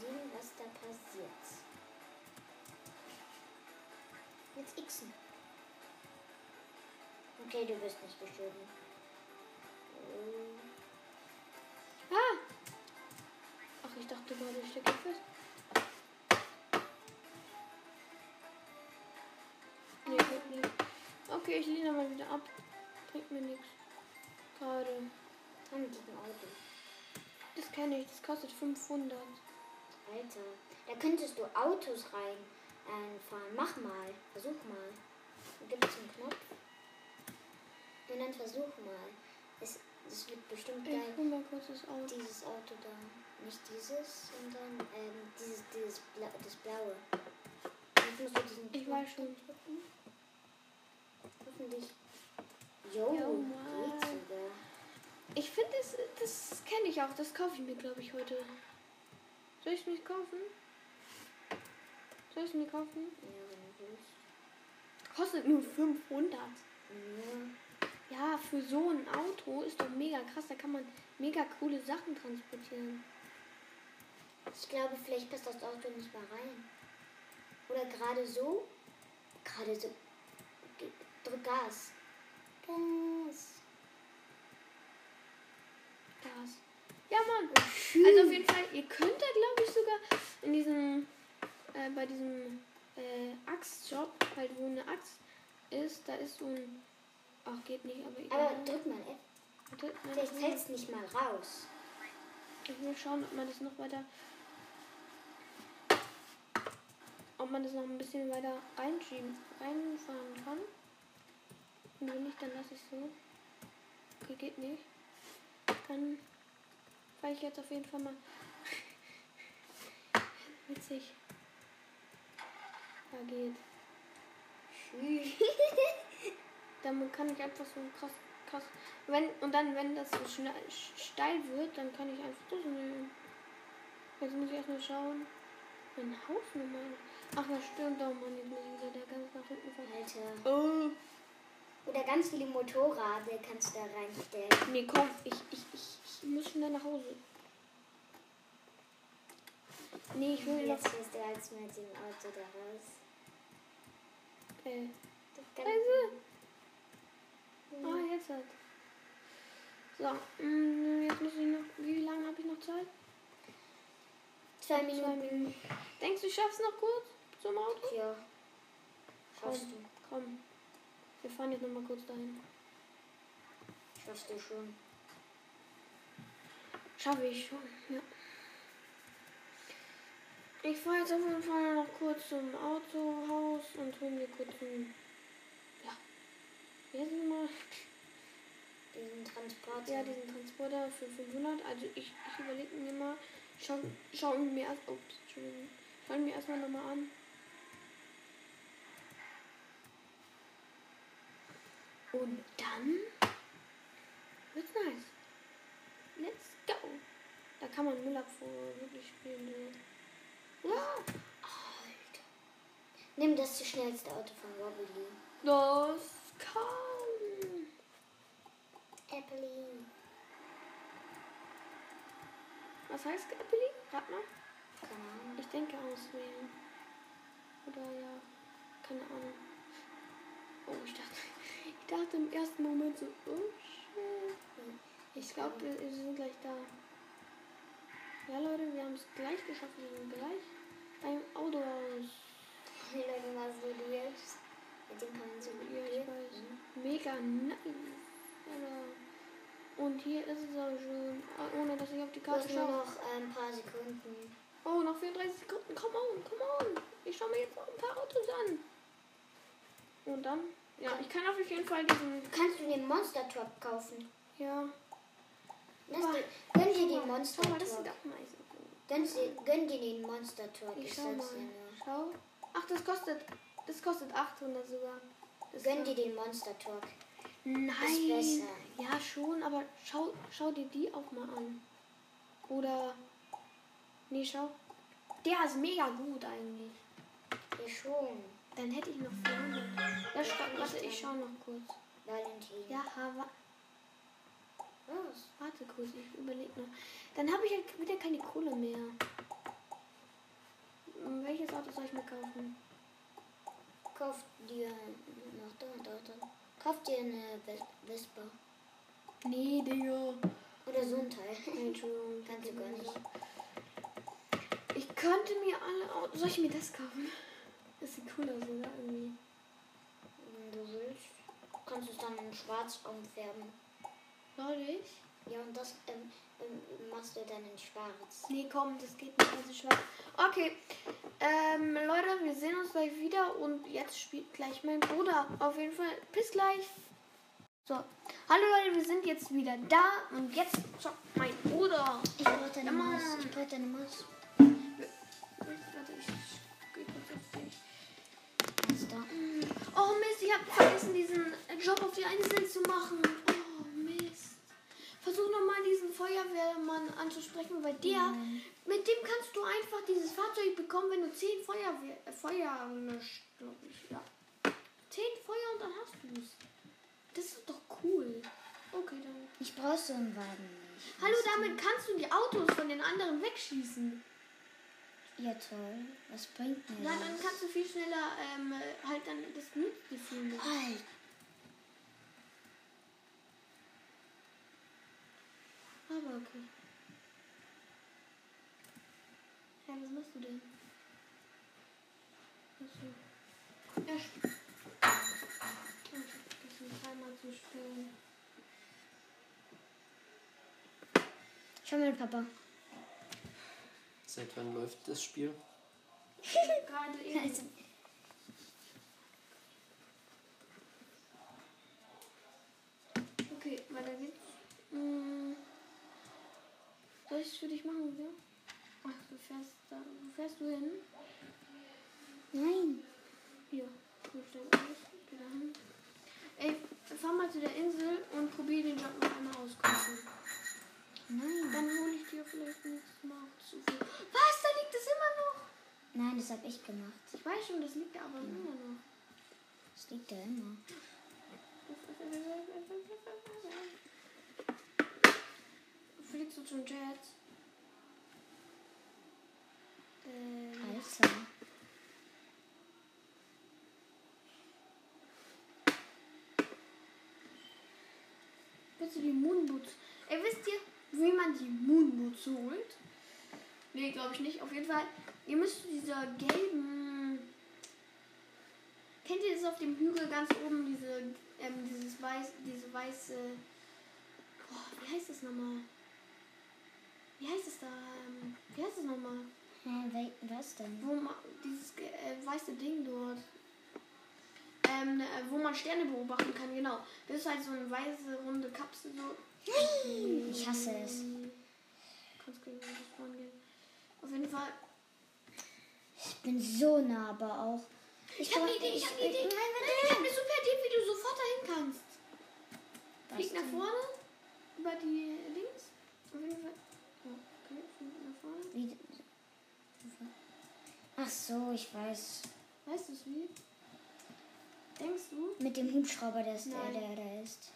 [SPEAKER 2] sehen, was da passiert. Jetzt xen. Okay, du wirst nicht geschoben. Oh.
[SPEAKER 1] Ich dachte gerade, ich stecke fest. Nee, geht nicht. Okay, ich lehne mal wieder ab. Bringt mir nichts. Gerade.
[SPEAKER 2] Ah, mit diesem Auto.
[SPEAKER 1] Das kenne ich, das kostet 500.
[SPEAKER 2] Alter, da könntest du Autos rein einfahren. Mach mal, versuch mal. Gibt es einen Knopf. Und dann versuch mal. Es, es wird bestimmt
[SPEAKER 1] Ich
[SPEAKER 2] geil.
[SPEAKER 1] hol mal kurz das Auto.
[SPEAKER 2] Dieses Auto da. Nicht dieses, sondern ähm, dieses, dieses Bla das blaue. Jetzt musst du diesen
[SPEAKER 1] Ich weiß schon.
[SPEAKER 2] drücken. Hoffentlich. Jo, geht sogar.
[SPEAKER 1] Ich finde, das, das kenne ich auch. Das kaufe ich mir, glaube ich, heute. Soll ich es mir kaufen? Soll ich es mir kaufen?
[SPEAKER 2] Ja, wenn du willst.
[SPEAKER 1] Kostet nur 500.
[SPEAKER 2] Ja.
[SPEAKER 1] Ja, für so ein Auto ist doch mega krass. Da kann man mega coole Sachen transportieren.
[SPEAKER 2] Ich glaube, vielleicht passt das Auto nicht mal rein. Oder gerade so. Gerade so. Drück Gas. Gas.
[SPEAKER 1] Gas. Ja, Mann. Also auf jeden Fall, ihr könnt da glaube ich sogar in diesem, äh, bei diesem äh, Axtshop, halt wo eine Axt ist, da ist so ein, ach geht nicht, aber
[SPEAKER 2] Aber
[SPEAKER 1] egal.
[SPEAKER 2] drück mal F.
[SPEAKER 1] Nein,
[SPEAKER 2] Vielleicht fällt es nicht mal raus.
[SPEAKER 1] Ich will schauen, ob man das noch weiter. Ob man das noch ein bisschen weiter reinschieben, reinfahren kann. Und wenn nicht, dann lasse ich so. Okay, geht nicht. Dann fahre ich jetzt auf jeden Fall mal. Witzig. Da geht. Dann kann ich einfach so krass, krass. Wenn, und dann, wenn das so schnell, steil wird, dann kann ich einfach das nehmen. Jetzt muss ich erstmal schauen. Mein Hausnummer. Ach, das stimmt doch, Mann. Ich wieder der ganz nach hinten fahren.
[SPEAKER 2] Alter.
[SPEAKER 1] Oh.
[SPEAKER 2] Oder ganz viele Motorrade kannst du da reinstellen.
[SPEAKER 1] Nee, komm, ich, ich, ich, ich muss schnell nach Hause. Nee, ich will
[SPEAKER 2] Jetzt
[SPEAKER 1] jetzt.
[SPEAKER 2] du als mit dem Auto da raus.
[SPEAKER 1] Äh,
[SPEAKER 2] Das kann-
[SPEAKER 1] Scheiße. Ah, jetzt halt. So, mm, jetzt muss ich noch. Wie lange habe ich noch Zeit?
[SPEAKER 2] Zwei
[SPEAKER 1] Zwei
[SPEAKER 2] Minuten.
[SPEAKER 1] Minuten. Denkst du, ich schaff's noch kurz zum Auto?
[SPEAKER 2] Ja. Schaffst du.
[SPEAKER 1] Komm. Wir fahren jetzt noch mal kurz dahin.
[SPEAKER 2] Schaffst du schon.
[SPEAKER 1] Schaffe ich schon, ja. Ich fahre jetzt auf jeden Fall noch kurz zum Autohaus und hole mir kurz einen. Ja. Heißt es mal?
[SPEAKER 2] Diesen Transporter.
[SPEAKER 1] Ja, diesen Transporter für 500. Also ich, ich überlege mir mal. Schau, schau mir erst. Ups, Entschuldigung. Schau mir erstmal nochmal an. Und dann wird's nice. Let's go. Da kann man Müllabfuhr wirklich spielen. So. Ja.
[SPEAKER 2] Alter. Nimm das schnellste Auto von Wobbly.
[SPEAKER 1] Das kann.
[SPEAKER 2] Apple.
[SPEAKER 1] Was heißt Appeli? Rat mal. Ich denke auswählen. Oder ja, keine Ahnung. Oh, ich dachte, ich dachte im ersten Moment so, oh shit. Ich glaube, wir, sind gleich da. Ja, Leute, wir haben es gleich geschafft. Wir sind gleich beim Autohaus.
[SPEAKER 2] Wie Leute mal so jetzt. Mit dem kann man so
[SPEAKER 1] Ja, weiß. Mega nice. Alter. Und hier ist es auch schon. Ah, Ohne dass ich auf die Karte schaue.
[SPEAKER 2] noch ein paar Sekunden.
[SPEAKER 1] Oh, noch 34 Sekunden. Come on, come on. Ich schaue mir jetzt noch ein paar Autos an. Und dann? Ja, ich kann auf jeden Fall diesen.
[SPEAKER 2] Kannst du den Monster Truck kaufen?
[SPEAKER 1] Ja. Boah,
[SPEAKER 2] dir, gönn dir den
[SPEAKER 1] mal,
[SPEAKER 2] Monster
[SPEAKER 1] mal, das
[SPEAKER 2] Truck.
[SPEAKER 1] sieht auch nice aus.
[SPEAKER 2] Gönn, dir- gönn dir den Monster Truck.
[SPEAKER 1] Ich
[SPEAKER 2] Ich
[SPEAKER 1] schau mal. Schau. Ach, das kostet. Das kostet 800 sogar. Das
[SPEAKER 2] Gönn dir den Monster Truck.
[SPEAKER 1] Nein.
[SPEAKER 2] besser.
[SPEAKER 1] Ja, schon, aber schau, schau dir die auch mal an. Oder. Nee, schau. Der ist mega gut eigentlich.
[SPEAKER 2] Ja, schon.
[SPEAKER 1] Dann hätte ich noch 400. Ja, stopp, warte, ich schau noch kurz.
[SPEAKER 2] Valentin.
[SPEAKER 1] Ja, wa
[SPEAKER 2] Was?
[SPEAKER 1] warte kurz, ich überlege noch. Dann habe ich halt wieder keine Kohle mehr. Welches Auto soll ich mir kaufen?
[SPEAKER 2] Kauf dir noch da, da, da. Kauf dir eine Ves- Vespa.
[SPEAKER 1] Nee, Digga.
[SPEAKER 2] Oder so ein Teil.
[SPEAKER 1] Entschuldigung.
[SPEAKER 2] Kannst du gar nicht.
[SPEAKER 1] Ich könnte mir alle Autos. Soll ich mir das kaufen? Das sieht cool aus, oder? Irgendwie.
[SPEAKER 2] Wenn du willst. Kannst du es dann in schwarz umfärben.
[SPEAKER 1] Soll ich?
[SPEAKER 2] Ja, und das ähm, ähm, machst du dann in schwarz.
[SPEAKER 1] Nee, komm, das geht nicht, also schwarz. Okay, ähm, Leute, wir sehen uns gleich wieder und jetzt spielt gleich mein Bruder. Auf jeden Fall, bis gleich. So, hallo Leute, wir sind jetzt wieder da und jetzt zockt mein Bruder.
[SPEAKER 2] Ich brauche deine Maus. Ich brauche deine Maus.
[SPEAKER 1] Warte, ich Oh Mist, ich habe vergessen, diesen Job auf die Insel zu machen. Oh Mist. Versuch nochmal diesen Feuerwehrmann anzusprechen, weil der, mit dem kannst du einfach dieses Fahrzeug bekommen, wenn du 10 Feuerwehr, äh, Feuer löscht, glaube ich. Ja. 10 Feuer und dann hast du es. Das ist doch cool. Okay, dann.
[SPEAKER 2] Ich brauche so einen Wagen nicht.
[SPEAKER 1] Hallo, damit kannst du die Autos von den anderen wegschießen.
[SPEAKER 2] Ja, toll. Was bringt mir
[SPEAKER 1] Ja,
[SPEAKER 2] das?
[SPEAKER 1] dann kannst du viel schneller ähm, halt dann das viel mehr.
[SPEAKER 2] Halt.
[SPEAKER 1] Aber okay. Hä, was machst du denn? Achso. Ja, Oh, ich vergessen, dreimal zu spielen.
[SPEAKER 2] Schau mal, Papa.
[SPEAKER 3] Seit wann läuft das Spiel?
[SPEAKER 1] Gerade eben.
[SPEAKER 2] Also,
[SPEAKER 1] Okay, weiter geht's. Hm. Soll ich es für dich machen, ja? Ach, du fährst da. Wo fährst du hin?
[SPEAKER 2] nein.
[SPEAKER 1] Hier. Ey, fahr mal zu der Insel und probier den Job noch einmal aus. Komm.
[SPEAKER 2] Nein.
[SPEAKER 1] Dann hole ich dir vielleicht nächstes Mal zu viel. Was? Da liegt es immer noch.
[SPEAKER 2] Nein, das habe ich gemacht.
[SPEAKER 1] Ich weiß schon, das liegt da aber immer noch.
[SPEAKER 2] Das liegt da immer.
[SPEAKER 1] Fliegst du zum Jet? Äh,
[SPEAKER 2] Alter.
[SPEAKER 1] bitte die Moonboots. Ey, wisst ihr, wie man die Moonboots holt? Nee, glaube ich nicht. Auf jeden Fall, ihr müsst dieser gelben. Kennt ihr das auf dem Hügel ganz oben, diese, ähm, dieses weiß, diese weiße. Boah, wie heißt das nochmal? Wie heißt es da? Ähm, wie heißt es nochmal?
[SPEAKER 2] Hä, was denn?
[SPEAKER 1] Wo man, dieses äh, weiße Ding dort. Ähm, äh, wo man Sterne beobachten kann, genau. Das ist halt so eine weiße, runde Kapsel so.
[SPEAKER 2] Ich hasse es.
[SPEAKER 1] Auf jeden Fall.
[SPEAKER 2] Ich bin so nah, aber auch.
[SPEAKER 1] Ich hab eine Idee, ich hab eine Idee. Nein, nein, ich hab eine super Idee, wie du sofort dahin kannst.
[SPEAKER 2] Was
[SPEAKER 1] Flieg nach vorne. Über die Dings. Auf jeden Fall. Ja, okay, flieg nach vorne.
[SPEAKER 2] Wie, ach so, ich weiß.
[SPEAKER 1] Weißt du es wie? Denkst du?
[SPEAKER 2] Mit dem Hubschrauber, der, ist, der, der da ist.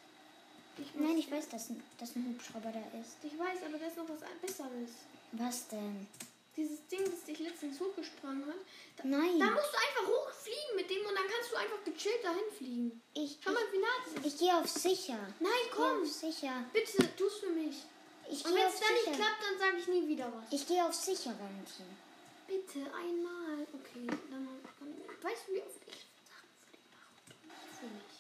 [SPEAKER 1] Ich
[SPEAKER 2] Nein, ich weiß, dass, ein- dass ein Hubschrauber da ist.
[SPEAKER 1] Ich weiß, aber da ist noch was Besseres.
[SPEAKER 2] Was denn?
[SPEAKER 1] Dieses Ding, das dich letztens hochgesprungen hat. Da,
[SPEAKER 2] Nein.
[SPEAKER 1] da musst du einfach hochfliegen mit dem und dann kannst du einfach gechillt dahin fliegen.
[SPEAKER 2] Ich,
[SPEAKER 1] Schau mal, wie nah das ist.
[SPEAKER 2] ich, ich gehe auf sicher.
[SPEAKER 1] Nein,
[SPEAKER 2] Ich gehe
[SPEAKER 1] komm.
[SPEAKER 2] auf sicher.
[SPEAKER 1] Bitte, tu's für mich.
[SPEAKER 2] Ich
[SPEAKER 1] Und
[SPEAKER 2] gehe
[SPEAKER 1] wenn
[SPEAKER 2] auf
[SPEAKER 1] es dann nicht
[SPEAKER 2] sicher.
[SPEAKER 1] klappt, dann sage ich nie wieder was.
[SPEAKER 2] Ich gehe auf sicher, Valentin.
[SPEAKER 1] Bitte, einmal. Okay, dann, dann weißt du, wie oft ich Sachen für dich mache und du nicht für mich.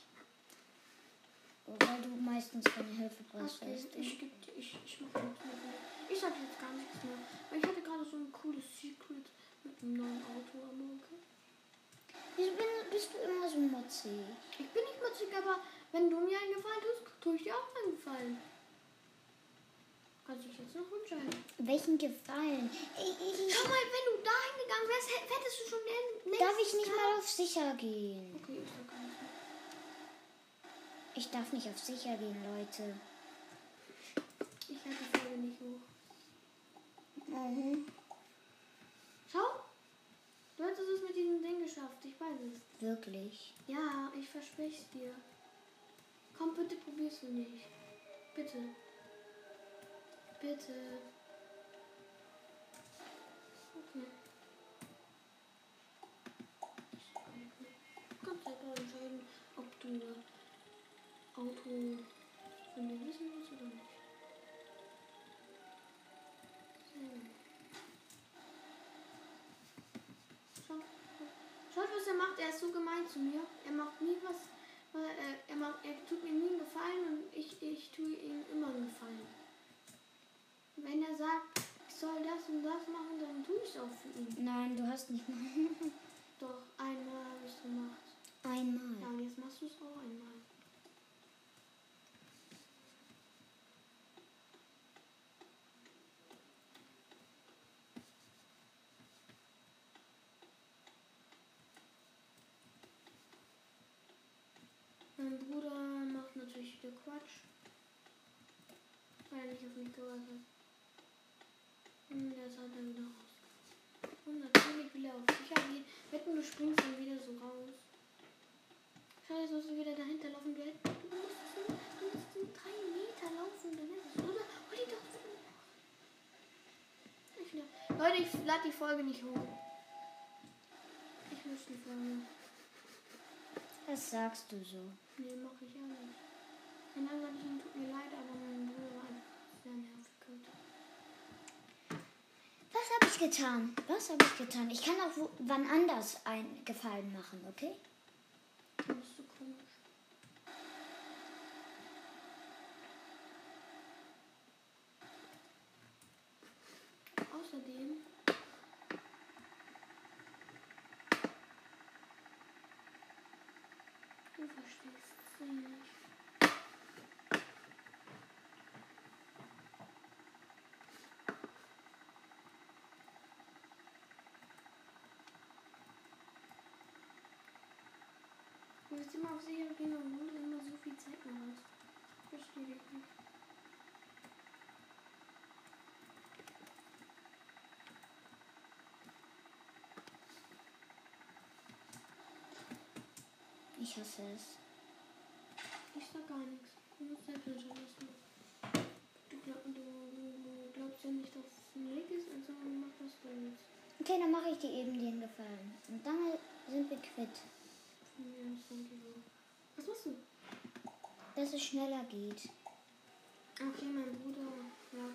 [SPEAKER 2] Weil du meistens keine Hilfe brauchst,
[SPEAKER 1] Okay,
[SPEAKER 2] weißt du.
[SPEAKER 1] ich, geb dir- ich, ich mache mit. Ich sag jetzt gar nichts mehr. Weil ich hatte gerade so ein cooles Secret mit einem neuen Auto am okay?
[SPEAKER 2] Wieso bin, bist du immer so motzig?
[SPEAKER 1] Ich bin nicht mutzig, aber wenn du mir einen Gefallen tust, tue ich dir auch einen Gefallen. Kannst du dich jetzt noch entscheiden.
[SPEAKER 2] Welchen Gefallen? Ich, ich,
[SPEAKER 1] Schau mal, wenn du da hingegangen wärst, hä- hättest du schon den nächsten
[SPEAKER 2] darf ich nicht
[SPEAKER 1] Tag-
[SPEAKER 2] mal auf sicher gehen?
[SPEAKER 1] Okay, ich sag.
[SPEAKER 2] Ich darf nicht auf sicher gehen, Leute.
[SPEAKER 1] Ich halte die Folge nicht hoch.
[SPEAKER 2] Mhm.
[SPEAKER 1] Schau, du hättest es mit diesem Ding geschafft. Ich weiß es.
[SPEAKER 2] Wirklich.
[SPEAKER 1] Ja, ich verspreche es dir. Komm, bitte probier's für mich. Bitte. Bitte. Okay. Du kannst selber entscheiden, ob du Auto von mir wissen willst oder nicht. So. Schau. Schaut, was er macht. Er ist so gemein zu mir. Er macht nie was. Er, macht, er tut mir nie einen Gefallen und ich, ich tue ihm immer einen Gefallen. Wenn er sagt, ich soll das und das machen, dann tue ich es auch für ihn.
[SPEAKER 2] Nein, du hast nicht mal.
[SPEAKER 1] Doch, einmal habe ich es gemacht. Ja,
[SPEAKER 2] Einmal.
[SPEAKER 1] und jetzt machst du es auch einmal. Mein Bruder wieder Quatsch. Weil er nicht auf mich gehört hat. Und jetzt hat er wieder raus. Und natürlich will er auf sicher gehen. Wetten, du springst dann wieder so raus. Jetzt musst du wieder dahinter laufen. Du, musst, du musst so drei Meter laufen. Dann ist es. Oder? Hol die doch. Ich Leute, ich lade die Folge nicht hoch. Ich muss die Folge.
[SPEAKER 2] Was sagst du so?
[SPEAKER 1] Nee, mach ich ja nicht. Ein Team tut mir leid, aber mein Bruder war einfach sehr nervig.
[SPEAKER 2] Was habe ich getan? Was habe ich getan? Ich kann auch wann anders einen Gefallen machen, okay?
[SPEAKER 1] Das ist so komisch. Außerdem. Du verstehst es nicht. Du willst immer auf Serie gehen und du immer so viel Zeit noch hast. Verstehe ich nicht.
[SPEAKER 2] Ich hasse es.
[SPEAKER 1] Ich sag gar nichts. Du musst selbst entscheiden, was du glaub, du, du, du glaubst ja nicht, dass es ein Weg ist, also mach was du willst.
[SPEAKER 2] Okay, dann mache ich dir eben den Gefallen. Und dann sind wir quitt.
[SPEAKER 1] Was machst du?
[SPEAKER 2] Dass es schneller geht.
[SPEAKER 1] Okay, mein Bruder. Ja.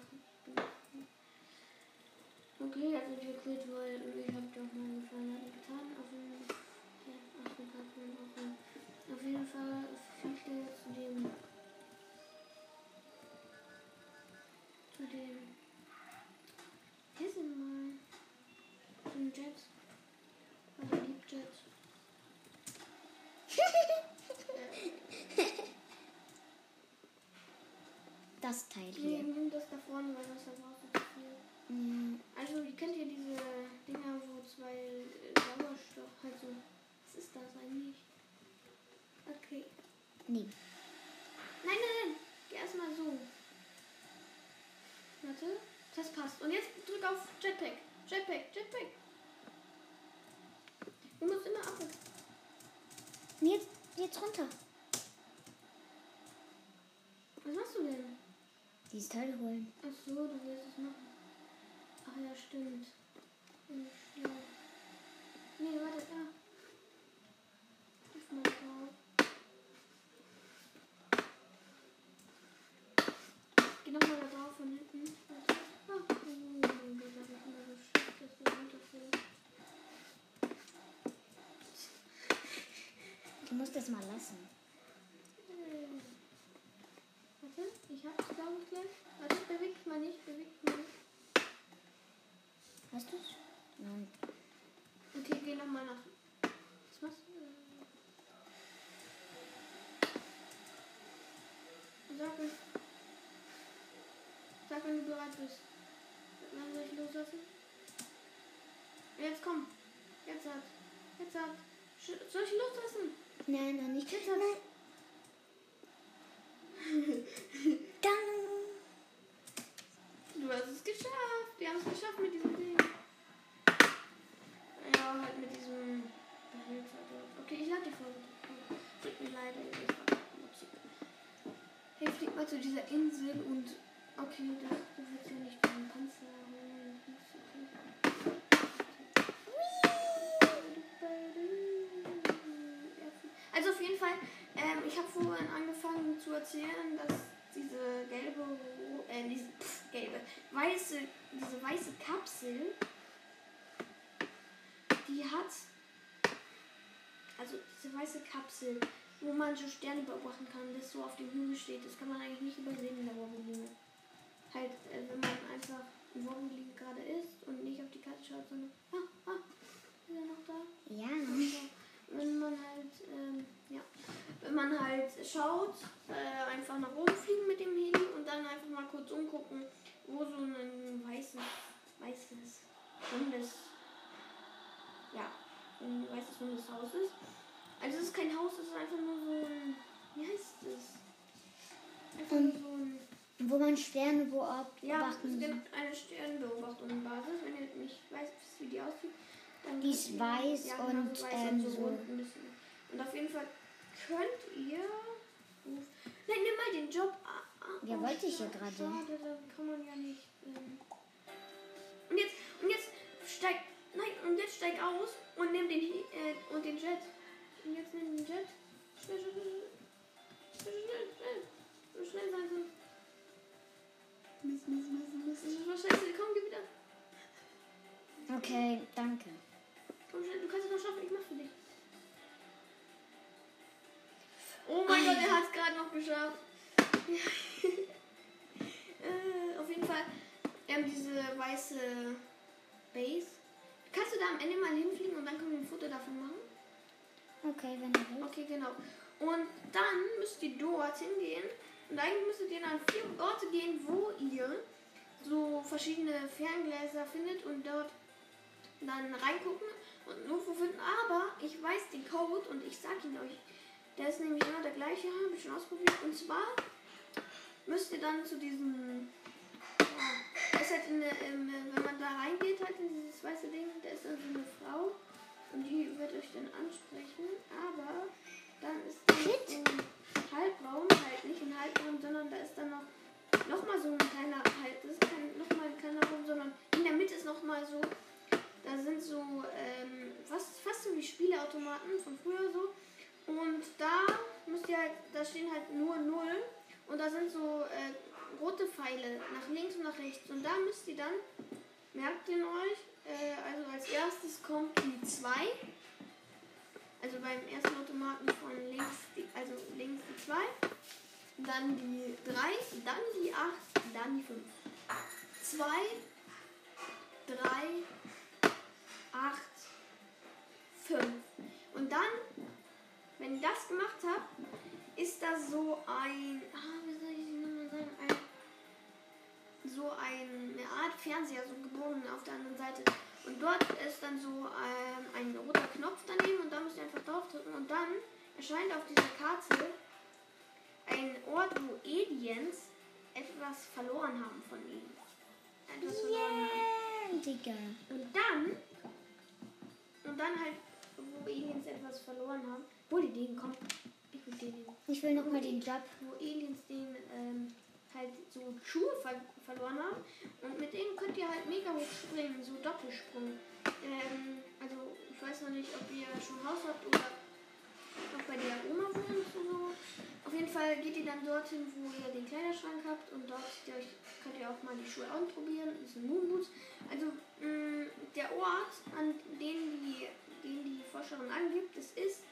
[SPEAKER 1] Okay, also wir quit, weil ich hab doch mal gefallen getan. Auf jeden Fall. Ja, auf jeden Fall. Auf jeden, Fall jetzt zu dem. Zu dem. Hier sind mal. Zu dem Jet. Weil der liebt Jet.
[SPEAKER 2] Das Teil
[SPEAKER 1] Nee,
[SPEAKER 2] hier.
[SPEAKER 1] nimm das da vorne, weil das da brauchst du zu viel.
[SPEAKER 2] Mm,
[SPEAKER 1] Also, ihr kennt ja diese Dinger, wo zwei äh, Sauerstoff, halt so. Was ist das eigentlich? Okay.
[SPEAKER 2] nee.
[SPEAKER 1] Nein, nein, nein. Geh erstmal so. Warte. Das passt. Und jetzt drück auf Jetpack. Jetpack, Jetpack. Du musst immer ab.
[SPEAKER 2] Jetzt, jetzt runter.
[SPEAKER 1] Was machst du denn?
[SPEAKER 2] Dieses Teil holen.
[SPEAKER 1] Ach so, du willst es machen. Ach ja, stimmt. Schlau. Nee, warte, da. Auf du
[SPEAKER 2] musst das mal lassen.
[SPEAKER 1] Äh. Warte, ich hab's, glaube ich, gleich. Warte, beweg dich mal nicht, beweg dich mal nicht.
[SPEAKER 2] Hast du's? Nein.
[SPEAKER 1] Okay, geh nochmal nach. Was machst du? Sag mir. Sag, wenn du bereit bist. Wann soll ich loslassen? Jetzt komm. Jetzt hat. Jetzt hat. Soll ich loslassen?
[SPEAKER 2] Nein, noch nicht.
[SPEAKER 1] Jetzt hat.
[SPEAKER 2] Nein. Dann.
[SPEAKER 1] Du hast es geschafft. Wir haben es geschafft mit diesem Ding. Ja, halt mit diesem Behälter dort. Okay, ich lade die Folge. Tut mir leid, ey, das war Musik. Hey, Insel und. Okay, du, du willst ja nicht den Panzer holen. Das. Also auf jeden Fall, ähm, ich habe vorhin angefangen zu erzählen, dass diese gelbe, äh, diese pff, gelbe, weiße, diese weiße Kapsel, die hat, also diese weiße Kapsel, wo man so Sterne beobachten kann, das so auf dem Hügel steht, das kann man eigentlich nicht übersehen in der Wobbelinie. Halt, äh, wenn man einfach im Wobbelinie gerade ist und nicht auf die Karte schaut, sondern, ah, ah, ist er noch da?
[SPEAKER 2] Ja.
[SPEAKER 1] wenn man halt, ähm, ja, wenn man halt schaut, äh, einfach nach oben fliegen mit dem Heli und dann einfach mal kurz umgucken, wo so ein weißes, weißes, rundes, ja, ein weißes rundes Haus ist. Also es ist kein Haus, es ist einfach nur so ein, wie heißt es? Einfach nur so ein,
[SPEAKER 2] Wo man Sterne beobachten
[SPEAKER 1] ja, es gibt eine Sternbeobachtung-Basis, wenn ihr nicht weiß, wie die aussieht. Dann
[SPEAKER 2] Die ist weiß
[SPEAKER 1] genau,
[SPEAKER 2] und,
[SPEAKER 1] weiß
[SPEAKER 2] ähm,
[SPEAKER 1] so
[SPEAKER 2] so-
[SPEAKER 1] rund ein bisschen. Und auf jeden Fall könnt ihr. Nein, nimm mal den Job. Ah,
[SPEAKER 2] Ja, wollte ich ja gerade.
[SPEAKER 1] Schade, da kann man ja nicht. Ähm. Und jetzt, und jetzt steig. Nein, und jetzt steig aus und nimm den äh, und den Jet. Und jetzt nimm den Jet. Schnell, schnell, schnell. Schnell, schnell, schnell. So schnell sein sonst.
[SPEAKER 2] Miss, miss, miss, miss.
[SPEAKER 1] Das ist was scheiße, komm, geh wieder.
[SPEAKER 2] Okay, danke.
[SPEAKER 1] Komm schnell, du kannst es noch schaffen, ich mach für dich. Oh mein Gott, er hat es gerade noch geschafft. äh, auf jeden Fall, wir haben diese weiße Base. Kannst du da am Ende mal hinfliegen und dann können wir ein Foto davon machen?
[SPEAKER 2] Okay, wenn du willst.
[SPEAKER 1] Okay, genau. Und dann müsst ihr dort hingehen. Und eigentlich müsstet ihr an vier Orte gehen, wo ihr so verschiedene Ferngläser findet und dort dann reingucken und nur finden. Aber ich weiß den Code und ich sag ihn euch. Der ist nämlich immer der gleiche, habe ich schon ausprobiert. Und zwar müsst ihr dann zu diesem. Ja, ist halt in der, im, wenn man da reingeht, halt in dieses weiße Ding, da ist dann so eine Frau und die wird euch dann ansprechen. Aber dann ist das in Halbraum, halt nicht in Halbraum, sondern da ist dann noch noch mal so ein kleiner halt, das ist kein noch mal ein kleiner Raum, sondern in der Mitte ist noch mal so, da sind so ähm, fast fast so wie Spieleautomaten von früher so. Und da müsst ihr halt, da stehen halt nur Null. Und da sind so äh, rote Pfeile nach links und nach rechts. Und da müsst ihr dann merkt ihr euch, äh, also als erstes kommt die 2 also beim ersten Automaten von links, die, also links die 2, dann die 3, dann die 8, dann die 5. 2, 3, 8, 5. Und dann, wenn ihr das gemacht habt, ist da so ein, ah, wie soll ich nochmal sagen, ein, so ein, eine Art Fernseher, so gebogen auf der anderen Seite. Und dort ist dann so ähm, ein roter Knopf daneben und da müsst ihr einfach drauf drücken und dann erscheint auf dieser Karte ein Ort, wo Aliens etwas verloren haben von ihnen. Etwas verloren haben.
[SPEAKER 2] Yeah, Digga.
[SPEAKER 1] Und dann, und dann halt, wo Aliens etwas verloren haben, wo die den kommt, ich will den.
[SPEAKER 2] Ich will nochmal den Job.
[SPEAKER 1] wo Aliens den ähm, halt so Schuhe ver verloren haben. Und mit denen könnt ihr halt mega hoch springen, so Doppelsprung. Ähm, also ich weiß noch nicht, ob ihr schon Haus habt oder auch bei der Oma wohnt oder so. Auf jeden Fall geht ihr dann dorthin, wo ihr den Kleiderschrank habt und dort euch, könnt ihr auch mal die Schuhe ausprobieren. Das sind Moonboots. Also mh, der Ort, an den die, den die Forscherin angibt, das ist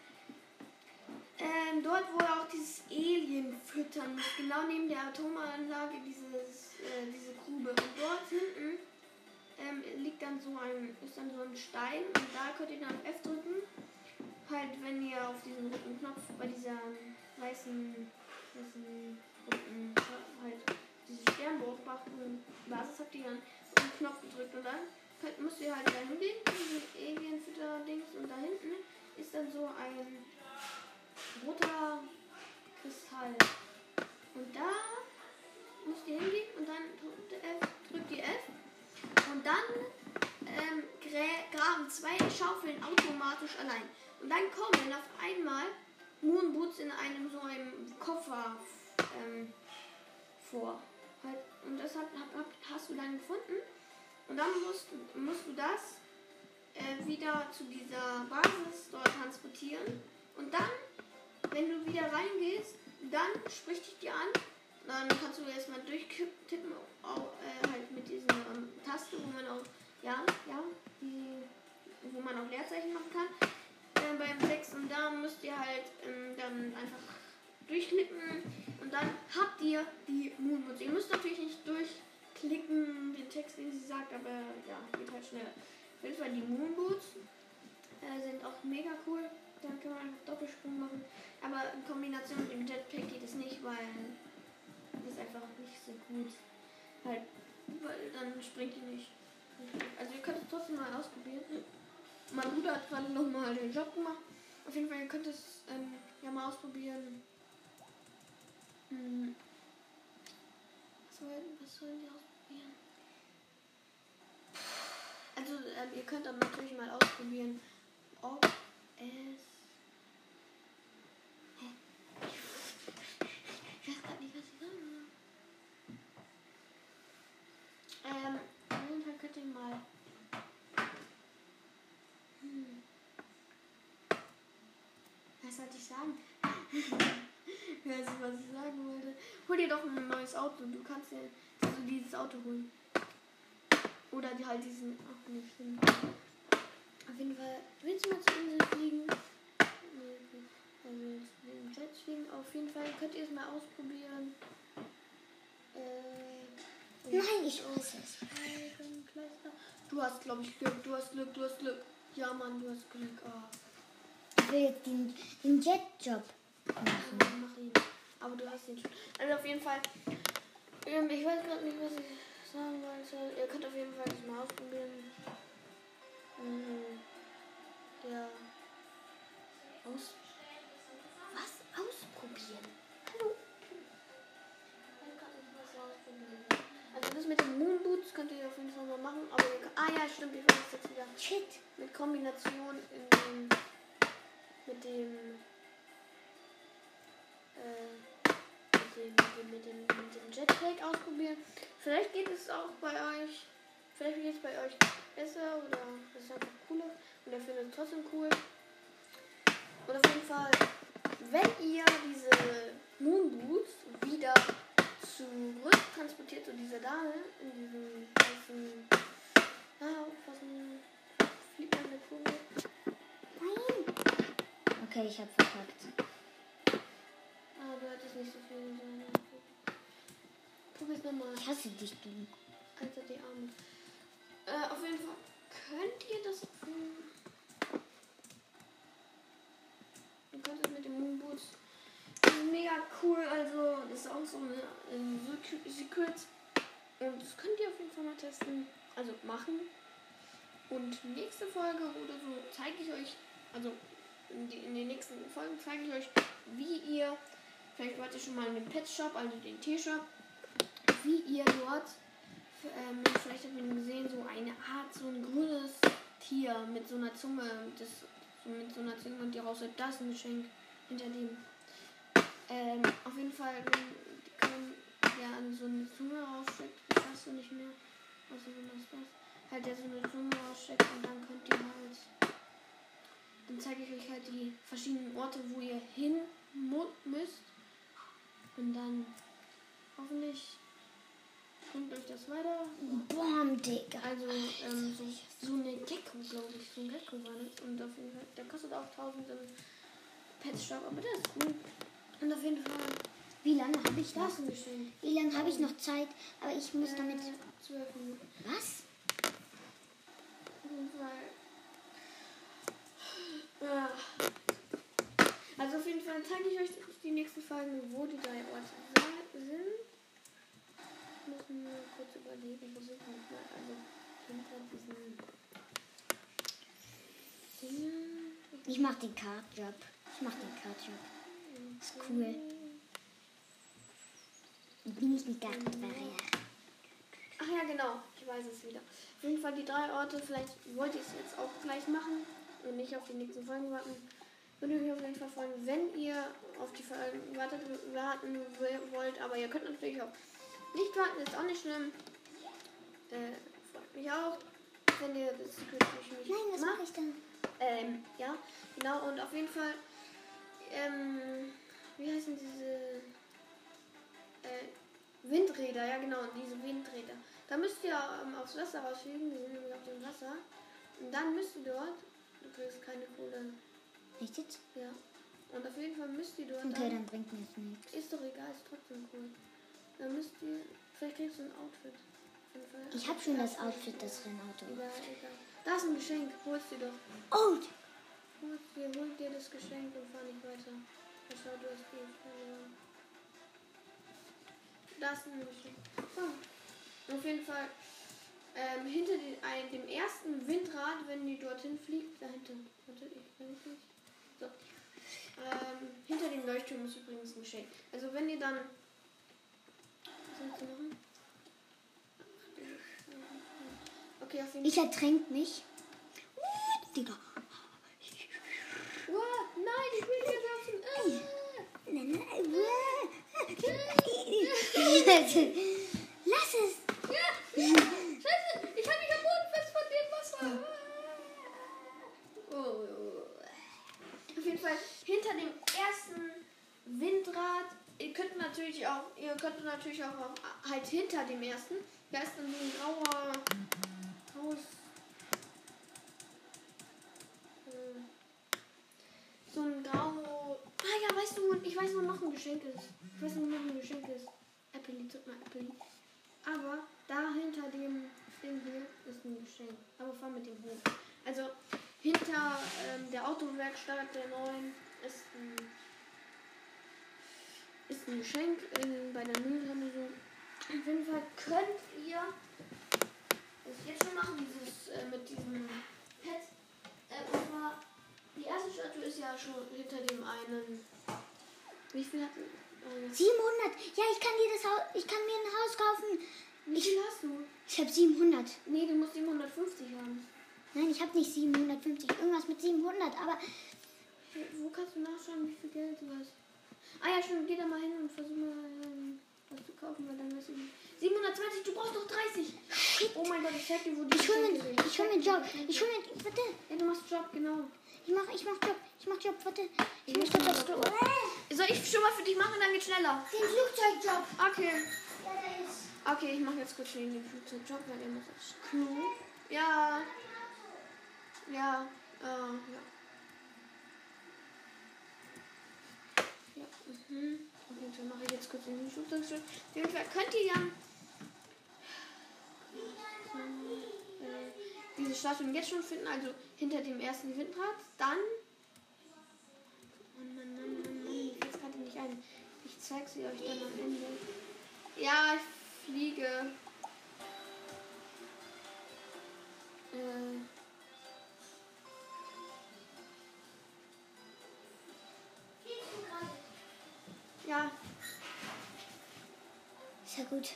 [SPEAKER 1] ähm, dort, wo er auch dieses Alien füttern muss, genau neben der Atomanlage, dieses, äh, diese Grube. Und dort hinten ähm, liegt dann so ein, ist dann so ein Stein und da könnt ihr dann F drücken. Halt, wenn ihr auf diesen roten Knopf bei dieser weißen, weißen roten, halt diese Sternbeobachtung Basis habt ihr dann einen Knopf gedrückt und dann könnt, müsst ihr halt da hingehen, diesen Alien-Fütter-Dings und da hinten ist dann so ein roter Kristall. Und da müsst ihr hingehen und dann drückt F, drückt ihr F und dann ähm, graben zwei Schaufeln automatisch allein. Und dann kommen auf einmal Moonboots in einem so einem Koffer ähm, vor. Halt, und das hat, hab, hast du dann gefunden. Und dann musst, musst du das äh, wieder zu dieser Basis dort transportieren. Und dann, wenn du wieder reingehst, dann spricht dich die an. Dann kannst du erstmal durchtippen, auch, äh, halt mit diesen ähm, Taste, wo man auch, ja, ja, die, wo man auch Leerzeichen machen kann. Äh, beim 6 und da müsst ihr halt ähm, dann einfach durchklicken und dann habt ihr die Moonboots. Ihr müsst natürlich nicht durchklicken, den Text, den sie sagt, aber ja, geht halt schnell. Auf jeden Fall die Moonboots äh, sind auch mega cool. Dann kann man einfach Doppelsprung machen. Aber in Kombination mit dem Jetpack geht es nicht, weil das einfach nicht so gut. Halt, weil dann springt ihr nicht. Also ihr könnt es trotzdem mal ausprobieren. Mein Bruder hat gerade nochmal den Job gemacht. Auf jeden Fall, ihr könnt es ähm, ja mal ausprobieren. Hm. Was sollen, was sollen die ausprobieren? Also ähm, ihr könnt aber natürlich mal ausprobieren, ob es... Hä? Ich weiß gerade nicht, was ich sagen soll. Ähm, auf jeden Fall könnt ihr mal... Hm. Was sollte ich sagen? ich weiß nicht, was ich sagen wollte. Hol dir doch ein neues Auto. Du kannst dir also dieses Auto holen. Oder die halt diesen. Ach, nicht stimmt. Auf jeden Fall. Willst du mal zur Insel fliegen? Also jetzt den Jet fliegen. Auf jeden Fall könnt ihr es mal ausprobieren. Äh,
[SPEAKER 2] Nein, ich weiß es.
[SPEAKER 1] Du hast, glaube ich, Glück. Du hast Glück, du hast Glück. Ja, Mann, du hast Glück. Ah.
[SPEAKER 2] Ich will jetzt den, den Jet-Job machen.
[SPEAKER 1] Ja, mach ihn. Aber du hast ihn schon. Also auf jeden Fall. Ähm, ich weiß gerade nicht, was ich sagen wollte. Ihr könnt auf jeden Fall das mal ausprobieren. Mhm. Ja. Aus.
[SPEAKER 2] Was ausprobieren?
[SPEAKER 1] Hallo. Ich grad nicht, was ausprobieren. Also das mit den Moonboots könnt ihr auf jeden Fall mal machen. Aber ihr ah ja, stimmt, ich weiß es jetzt wieder.
[SPEAKER 2] Shit.
[SPEAKER 1] Mit Kombination in dem. Mit dem. Äh, mit dem, mit dem, mit dem, Jetpack ausprobieren. Vielleicht geht es auch bei euch. Vielleicht geht es bei euch besser oder es ist einfach cooler und ihr findet es trotzdem cool. Und auf jeden Fall, wenn ihr diese Moonboots wieder zurück transportiert zu dieser Dame in diesem weißen. Ah. Fliegt eine Kugel.
[SPEAKER 2] Nein. Okay, ich hab verkackt.
[SPEAKER 1] Ah, du hattest nicht so viel in seiner. Probier's nochmal.
[SPEAKER 2] Ich hasse dich, du.
[SPEAKER 1] Alter, die Arme. Äh, auf jeden Fall könnt ihr das. ähm, Ihr könnt das mit den Moonboots. Das ist mega cool. Also, das ist auch so eine Sec- Secret. Und das könnt ihr auf jeden Fall mal testen. Also machen. Und nächste Folge oder so zeige ich euch. Also in, die, in den nächsten Folgen zeige ich euch, wie ihr. Vielleicht wart ihr schon mal in dem Pet Shop, also den T-Shop. Wie ihr dort ähm, vielleicht habt ihr gesehen, so eine Art, so ein grünes Tier mit so einer Zunge, das, so mit so einer Zunge und die raus das ist ein Geschenk hinter dem. Ähm, auf jeden Fall, wenn können ja an so eine Zunge raussteckt, ich weiß so nicht mehr, was ist das, das? Halt der so eine Zunge raussteckt und dann könnt ihr halt, dann zeige ich euch halt die verschiedenen Orte, wo ihr hin müsst und dann hoffentlich bringt euch das weiter.
[SPEAKER 2] Boom, Digga.
[SPEAKER 1] Also, ähm, so, so eine Gecko, glaube ich. So ein Gecko war das. Und auf jeden Fall, der kostet auch 1000 im Pet Shop, aber das ist gut. Und auf jeden Fall,
[SPEAKER 2] Wie lange habe ich
[SPEAKER 1] das
[SPEAKER 2] noch? Wie lange habe ich noch Zeit? Aber ich muss damit.
[SPEAKER 1] Äh, 12 Minuten.
[SPEAKER 2] Was?
[SPEAKER 1] Auf jeden Fall. Ja. Also auf jeden Fall zeige ich euch die nächsten Folgen, wo die drei Orte sind. Müssen wir kurz überlegen, wo sind wir nochmal? Also hinter diesen Dingen.
[SPEAKER 2] Ich mach den Cardjob. Ich mach den Cardjob. Ist cool. Bin ich nicht Barriere.
[SPEAKER 1] Ach ja, genau. Ich weiß es wieder. Auf jeden Fall die drei Orte. Vielleicht wollt ihr es jetzt auch gleich machen und nicht auf die nächsten Folgen warten. Würde mich auf jeden Fall freuen, wenn ihr auf die Folgen wartet, warten wollt. Aber ihr könnt natürlich auch nicht warten. Ist auch nicht schlimm. Äh, freut mich auch, wenn ihr das wirklich nicht
[SPEAKER 2] Nein, was mache ich dann?
[SPEAKER 1] Ähm, ja, genau. Und auf jeden Fall, ähm, wie heißen diese äh, Windräder? Ja, genau, diese Windräder. Da müsst ihr ähm, aufs Wasser rausfliegen. Die sind nämlich auf dem Wasser. Und dann müsst ihr dort, du kriegst keine Kohle.
[SPEAKER 2] Echt jetzt?
[SPEAKER 1] Ja. Und auf jeden Fall müsst ihr dort.
[SPEAKER 2] Okay,
[SPEAKER 1] dann,
[SPEAKER 2] dann bringt mir das nichts.
[SPEAKER 1] ist doch egal, ist trotzdem cool. Dann müsst ihr, vielleicht kriegst du ein Outfit.
[SPEAKER 2] Ich habe schon das Outfit, das Rennauto.
[SPEAKER 1] Egal, egal. Da ist ein Geschenk, holst dir doch.
[SPEAKER 2] Oh!
[SPEAKER 1] Holt dir, holt dir das Geschenk und fahr nicht weiter. Ich schau, du hast viel verloren. Das ist ein Geschenk. So. Auf jeden Fall ähm, hinter den, ein, dem ersten Windrad, wenn die dorthin fliegt, dahinter. Warte, ich ich nicht. So. Ähm, hinter dem Leuchtturm ist übrigens ein Geschenk. Also wenn ihr dann. Was sollst du machen? Okay, auf jeden
[SPEAKER 2] Ich ertränk mich. Uh, Digga.
[SPEAKER 1] Wow, nein, ich will hier laufen. Äh.
[SPEAKER 2] Nein, nein, uh. Lass es.
[SPEAKER 1] Ja! Auf jeden Fall hinter dem ersten Windrad. Ihr könnt natürlich auch, ihr könnt natürlich auch halt hinter dem ersten. Da ist dann so ein grauer Haus. Ähm, so ein grauer. Ah ja, weißt du, ich weiß, wo noch ein Geschenk ist. Ich weiß, wo noch ein Geschenk ist. Apple, drück mal Apple. Aber da hinter dem Ding hier ist ein Geschenk. Aber fahr mit dem hoch. Also hinter ähm, der Autowerkstatt der neuen ist ein, ist ein Geschenk in, bei der Mülltonne so. Auf jeden Fall könnt ihr das jetzt schon machen, dieses äh, mit diesem Pet. Äh, und zwar, die erste Statue ist ja schon hinter dem einen. Wie viel hat. Äh,
[SPEAKER 2] 700. Ja, ich kann dir das Haus, ich kann mir ein Haus kaufen.
[SPEAKER 1] Wie viel hast du?
[SPEAKER 2] Ich habe 700.
[SPEAKER 1] Nee, du musst 750 haben.
[SPEAKER 2] Nein, ich habe nicht 750. Irgendwas mit 700. Aber
[SPEAKER 1] Wo kannst du nachschauen, wie viel Geld du hast? Ah ja, schon, geh da mal hin und versuch mal ähm, was zu kaufen, weil dann wirst du. 720, du brauchst doch 30!
[SPEAKER 2] shit.
[SPEAKER 1] Oh mein Gott, ich zeig dir, wo die
[SPEAKER 2] Ich hol mir,
[SPEAKER 1] sind.
[SPEAKER 2] ich hol mir einen Job. Ich hol mir, warte.
[SPEAKER 1] Ja, du machst Job, genau.
[SPEAKER 2] Ich mach, ich mach Job. Ich mach Job. Warte. Ich
[SPEAKER 1] Ich
[SPEAKER 2] muss
[SPEAKER 1] muss
[SPEAKER 2] Job.
[SPEAKER 1] Soll ich schon mal für dich machen, dann geht's schneller?
[SPEAKER 2] Den Flugzeugjob.
[SPEAKER 1] Okay.
[SPEAKER 2] Ja, der ist.
[SPEAKER 1] Okay, ich mache jetzt kurz schnell den Flugzeugjob, weil der muss aufs Klo. Ja. Ja. Äh, ja. Ja, mhm. Auf jeden Fall mache ich jetzt kurz den Flugzeugjob. Auf jeden Fall könnt ihr ja äh, diese Statuen jetzt schon finden, also hinter dem ersten Windrad. Dann. Mann, Mann, Mann, Mann, Mann, mir fällt gerade nicht ein. Ich zeige sie euch dann am Ende. Ja, ich fliege. Äh. Ja,
[SPEAKER 2] Ist ja gut.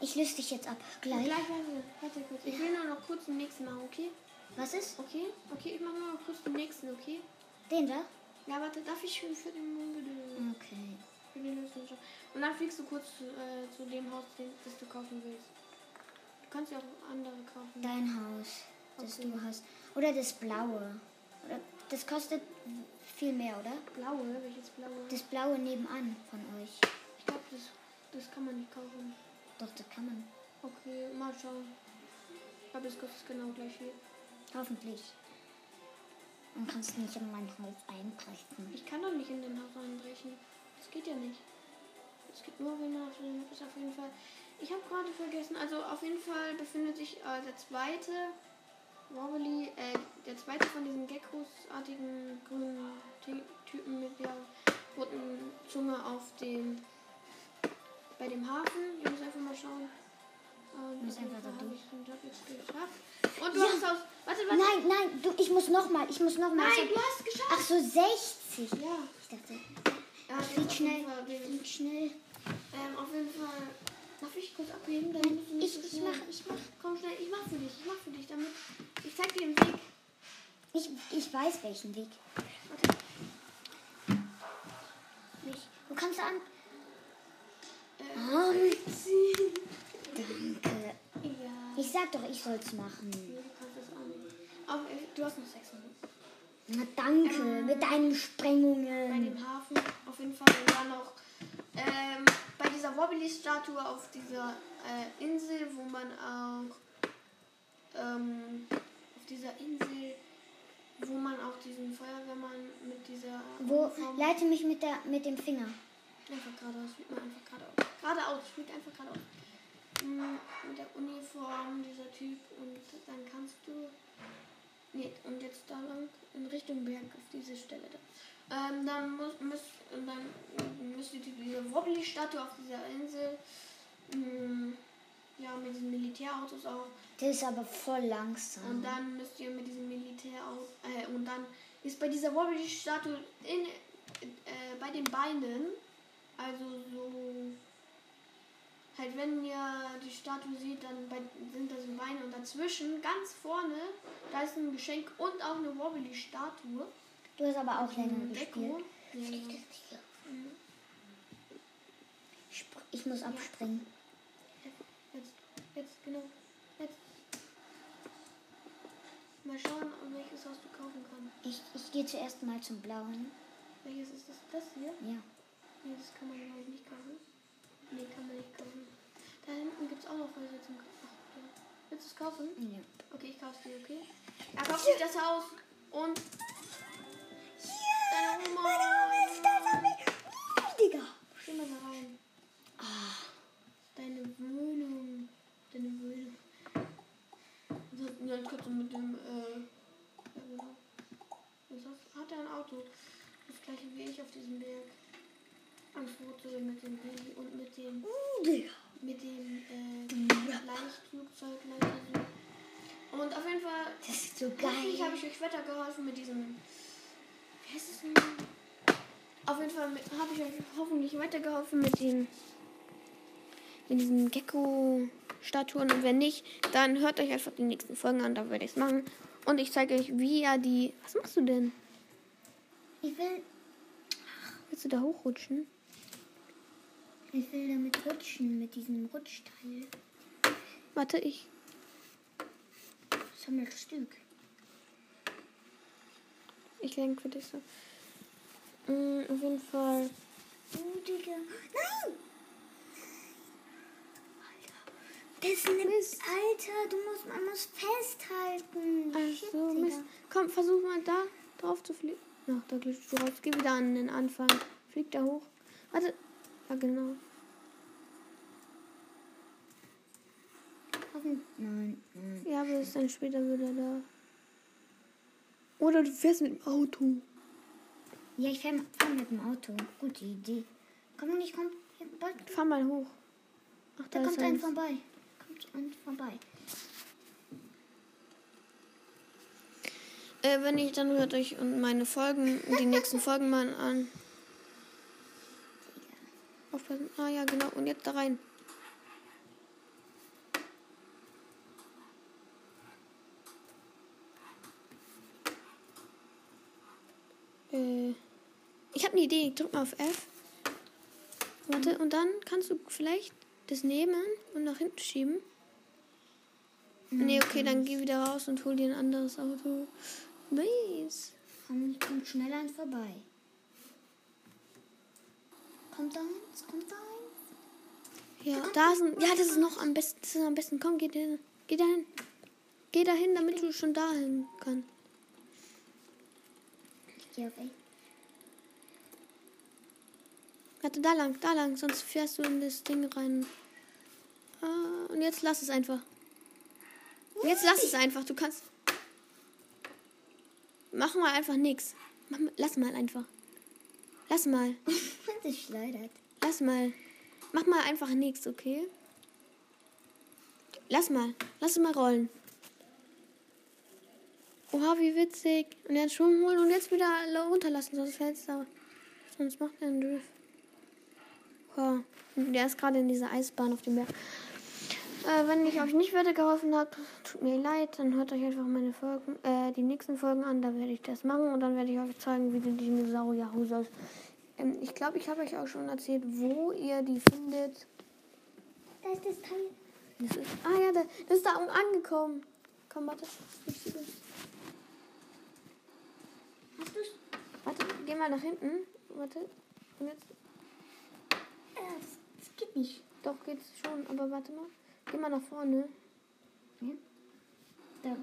[SPEAKER 2] Ich löse dich jetzt ab.
[SPEAKER 1] gleich,
[SPEAKER 2] Gleich.
[SPEAKER 1] warte, warte kurz. Ich will nur noch kurz den nächsten machen, okay?
[SPEAKER 2] Was ist?
[SPEAKER 1] Okay, okay, ich mache nur noch kurz den nächsten, okay?
[SPEAKER 2] Den da?
[SPEAKER 1] Ja, warte, darf ich schon für den Mond Den nächsten schon. Und dann fliegst du kurz äh, zu dem Haus, das du kaufen willst. Du kannst ja auch andere kaufen.
[SPEAKER 2] Dein Haus, das
[SPEAKER 1] Okay.
[SPEAKER 2] du hast. Oder das blaue. Oder das kostet viel mehr, oder?
[SPEAKER 1] Blaue, welches blaue?
[SPEAKER 2] Das blaue nebenan von euch.
[SPEAKER 1] Ich glaube, das, das kann man nicht kaufen.
[SPEAKER 2] Doch, das kann man.
[SPEAKER 1] Okay, mal schauen. Ich glaube, das kostet genau gleich viel.
[SPEAKER 2] Hoffentlich. Und kannst nicht in mein Haus einbrechen.
[SPEAKER 1] Ich kann doch nicht in den Haus einbrechen. Das geht ja nicht. Es geht nur, wenn man auf dem ist, auf jeden Fall. Ich habe gerade vergessen, also auf jeden Fall befindet sich äh, der zweite Wobbly, äh, der zweite von diesen Geckos-artigen grünen Ty Typen mit der roten Zunge auf dem bei dem Hafen. Ich muss einfach mal schauen. Ähm,
[SPEAKER 2] Muss einfach da durch.
[SPEAKER 1] Und du
[SPEAKER 2] Ja.
[SPEAKER 1] hast aus. Warte, warte.
[SPEAKER 2] Nein, nein, du, ich muss nochmal, ich muss nochmal.
[SPEAKER 1] Nein, du hast geschafft.
[SPEAKER 2] Ach so, 60.
[SPEAKER 1] Ja.
[SPEAKER 2] Ich dachte,
[SPEAKER 1] Ja,
[SPEAKER 2] flieg schnell. flieg schnell.
[SPEAKER 1] Ähm, auf jeden Fall. Darf ich kurz abheben? Dann nicht
[SPEAKER 2] ich, ich
[SPEAKER 1] schnell.
[SPEAKER 2] mach, ich mach.
[SPEAKER 1] Komm schnell, ich mach für dich, ich mach für dich, damit. Ich zeig dir den Weg.
[SPEAKER 2] Ich, ich weiß welchen Weg.
[SPEAKER 1] Warte.
[SPEAKER 2] Nicht. Du kannst an.
[SPEAKER 1] Äh,
[SPEAKER 2] Um,
[SPEAKER 1] ziehen.
[SPEAKER 2] danke.
[SPEAKER 1] Ja.
[SPEAKER 2] Ich sag doch, ich soll's machen.
[SPEAKER 1] Nee, du kannst auch nicht. Aber du hast noch sechs Minuten.
[SPEAKER 2] Na danke, mit deinen
[SPEAKER 1] Bei
[SPEAKER 2] Sprengungen.
[SPEAKER 1] dem Hafen auf jeden Fall. Und dann noch ähm, bei dieser Wobbly-Statue auf dieser äh, Insel, wo man auch ähm, auf dieser Insel, wo man auch diesen Feuerwehrmann mit dieser
[SPEAKER 2] Wo,
[SPEAKER 1] Uniform-
[SPEAKER 2] leite mich mit, der, mit dem Finger.
[SPEAKER 1] Einfach geradeaus, fliegt man einfach geradeaus. Geradeaus, fliegt einfach geradeaus. Mm, Mit der Uniform, dieser Typ. Und dann kannst du. Nee, und jetzt da lang in Richtung Berg auf diese Stelle da. Ähm, dann muss, und dann müsste die, diese Wobbly-Statue auf dieser Insel. Mm, ja, mit diesen Militärautos auch.
[SPEAKER 2] Der ist aber voll langsam.
[SPEAKER 1] Und dann müsst ihr mit diesem Militärauto. Äh, und dann ist bei dieser Wobbly-Statue in, äh, bei den Beinen. Also so. Halt, wenn ihr die Statue seht, dann bei, sind da so Beine und dazwischen, ganz vorne, da ist ein Geschenk und auch eine Wobbly-Statue.
[SPEAKER 2] Du hast aber auch länger gespielt.
[SPEAKER 1] Ja,
[SPEAKER 2] Ich muss abspringen.
[SPEAKER 1] Jetzt, jetzt, genau. Jetzt. Mal schauen, welches Haus du kaufen kannst.
[SPEAKER 2] Ich, ich gehe zuerst mal zum blauen.
[SPEAKER 1] Welches ist das? Das hier?
[SPEAKER 2] Ja.
[SPEAKER 1] Nee, das kann man glaube ich nicht kaufen. Nee, kann man nicht kaufen. Da hinten gibt es auch noch Häuser zum Kaufen. Willst du es kaufen?
[SPEAKER 2] ja.
[SPEAKER 1] Okay, ich kauf's dir, okay? Er kauft sich das Haus und deine Oma.
[SPEAKER 2] Meine Oma ist stolz auf mich.
[SPEAKER 1] mal da rein.
[SPEAKER 2] Ah,
[SPEAKER 1] Deine Wohnung. Deine Wohnung. Das hat ganz kurz mit dem, äh, genau. Hat er ein Auto? Das gleiche wie ich auf diesem Berg. Ein Foto mit dem Baby und mit dem, mit dem, äh, Leichtflugzeug, Leichtflugzeug. Und auf jeden Fall,
[SPEAKER 2] das ist so geil.
[SPEAKER 1] habe ich euch weitergeholfen mit diesem, heißt es denn? Auf jeden Fall habe ich euch hoffentlich weitergeholfen mit dem, mit diesen Gecko-Statuen. Und wenn nicht, dann hört euch einfach die nächsten Folgen an, da werde ich es machen. Und ich zeige euch, wie ihr die. Was machst du denn?
[SPEAKER 2] Ich will,
[SPEAKER 1] Willst du da hochrutschen?
[SPEAKER 2] ich will damit rutschen, mit diesem Rutschteil.
[SPEAKER 1] Warte, ich.
[SPEAKER 2] Sammelstück.
[SPEAKER 1] Ich lenke für dich so. Mm, auf jeden Fall.
[SPEAKER 2] Oh, Digga. Nein! Alter. Das ist eine Alter, du musst, man muss festhalten.
[SPEAKER 1] Also,
[SPEAKER 2] Digga.
[SPEAKER 1] Mist. Komm, versuch mal da drauf zu fliegen. Ach, da glitscht du raus. Geh wieder an den Anfang. Flieg da hoch. Warte. Ja, genau.
[SPEAKER 2] Nein, nein.
[SPEAKER 1] Ja, aber ist dann später wieder da. Oder du fährst mit dem Auto.
[SPEAKER 2] Ja, ich fahre fahr mit dem Auto. Gute Idee. Komm nicht, komm. Hier, bald.
[SPEAKER 1] Fahr mal hoch. Ach,
[SPEAKER 2] Da
[SPEAKER 1] da,
[SPEAKER 2] kommt ein vorbei. Kommt ein vorbei.
[SPEAKER 1] Äh, wenn nicht, dann hört euch und meine Folgen, die nächsten Folgen mal an. Aufpassen. Ah ja, genau. Und jetzt da rein. Äh, ich habe eine Idee. Drück mal auf F. Warte, und dann kannst du vielleicht das nehmen und nach hinten schieben. Nee, okay, dann geh wieder raus und hol dir ein anderes Auto. Nice.
[SPEAKER 2] Komm, kommt schnell ein vorbei. Kommt da eins? Kommt da eins?
[SPEAKER 1] Ja, da sind. Ja, das ist noch am besten. Das ist am besten. Komm, geh dahin. Geh dahin. Geh dahin, damit du schon dahin kannst.
[SPEAKER 2] Geh auf A.
[SPEAKER 1] Warte, da lang, da lang, sonst fährst du in das Ding rein. Ah, und jetzt lass es einfach. Jetzt lass es einfach. Du kannst. Mach mal einfach nix. Mach, mal- lass mal einfach. Lass mal.
[SPEAKER 2] das schleudert.
[SPEAKER 1] Lass mal. Mach mal einfach nichts, okay? Lass mal. Lass es mal rollen. Oha, wie witzig. Und jetzt Schwung holen und jetzt wieder runterlassen, sonst fällt's da. Sonst macht er einen Drift. Und Der ist gerade in dieser Eisbahn auf dem Berg. Äh, wenn ich euch nicht weitergeholfen habe, tut mir leid, dann hört euch einfach meine Folgen, äh, die nächsten Folgen an, da werde ich das machen und dann werde ich euch zeigen, wie die Dinosaurierhose aus. Ähm, ich glaube, ich habe euch auch schon erzählt, wo ihr die findet.
[SPEAKER 2] Da ist das Teil.
[SPEAKER 1] Das ist, ah ja, da, das ist da unten angekommen. Komm, warte. Ich sehe das.
[SPEAKER 2] Hast du's?
[SPEAKER 1] Warte, geh mal nach hinten. Warte. Und jetzt.
[SPEAKER 2] Äh, das, geht nicht.
[SPEAKER 1] Doch, geht's schon, aber warte mal. Geh mal nach vorne.
[SPEAKER 2] Da.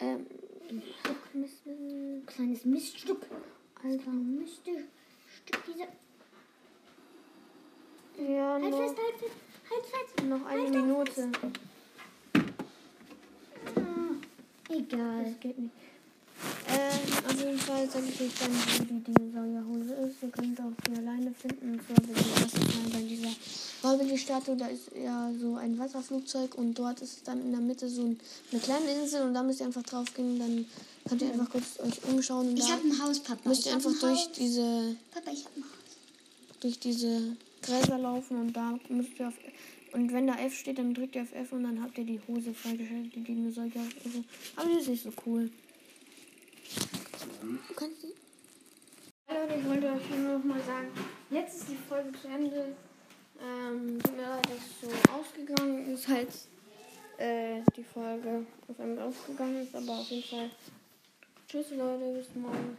[SPEAKER 1] Ähm. Stück Mist, Mist.
[SPEAKER 2] Kleines Miststück.
[SPEAKER 1] Alter.
[SPEAKER 2] Miststück dieser.
[SPEAKER 1] Ja,
[SPEAKER 2] Halt
[SPEAKER 1] noch,
[SPEAKER 2] fest, halt fest. Halt fest.
[SPEAKER 1] noch eine
[SPEAKER 2] Halt
[SPEAKER 1] Minute.
[SPEAKER 2] Ah, egal.
[SPEAKER 1] Das geht nicht. Ähm, auf jeden Fall sage ich euch dann, wo die Dinosaurierhose ist. Ihr könnt auch die alleine finden. Und zwar bei dem Wasserfall, bei dieser Wobbly-Statue. Da ist ja so ein Wasserflugzeug und dort ist dann in der Mitte so ein, eine kleine Insel und da müsst ihr einfach drauf gehen. Dann könnt ihr einfach kurz euch umschauen. Und
[SPEAKER 2] Ich habe ein Haus, Papa.
[SPEAKER 1] müsst ihr einfach
[SPEAKER 2] ein
[SPEAKER 1] durch
[SPEAKER 2] Haus.
[SPEAKER 1] diese,
[SPEAKER 2] Papa, ich habe ein Haus.
[SPEAKER 1] durch diese Gräser laufen und da müsst ihr auf. Und wenn da F steht, dann drückt ihr auf F und dann habt ihr die Hose freigeschaltet, die Dinosaurierhose. Aber die ist nicht so cool. Du kannst die. Hallo, ich wollte euch nur noch mal sagen, jetzt ist die Folge zu Ende. Ähm, tut mir leid, es so ausgegangen ist, halt äh, die Folge auf einmal ausgegangen ist, aber auf jeden Fall. Tschüss Leute, bis morgen.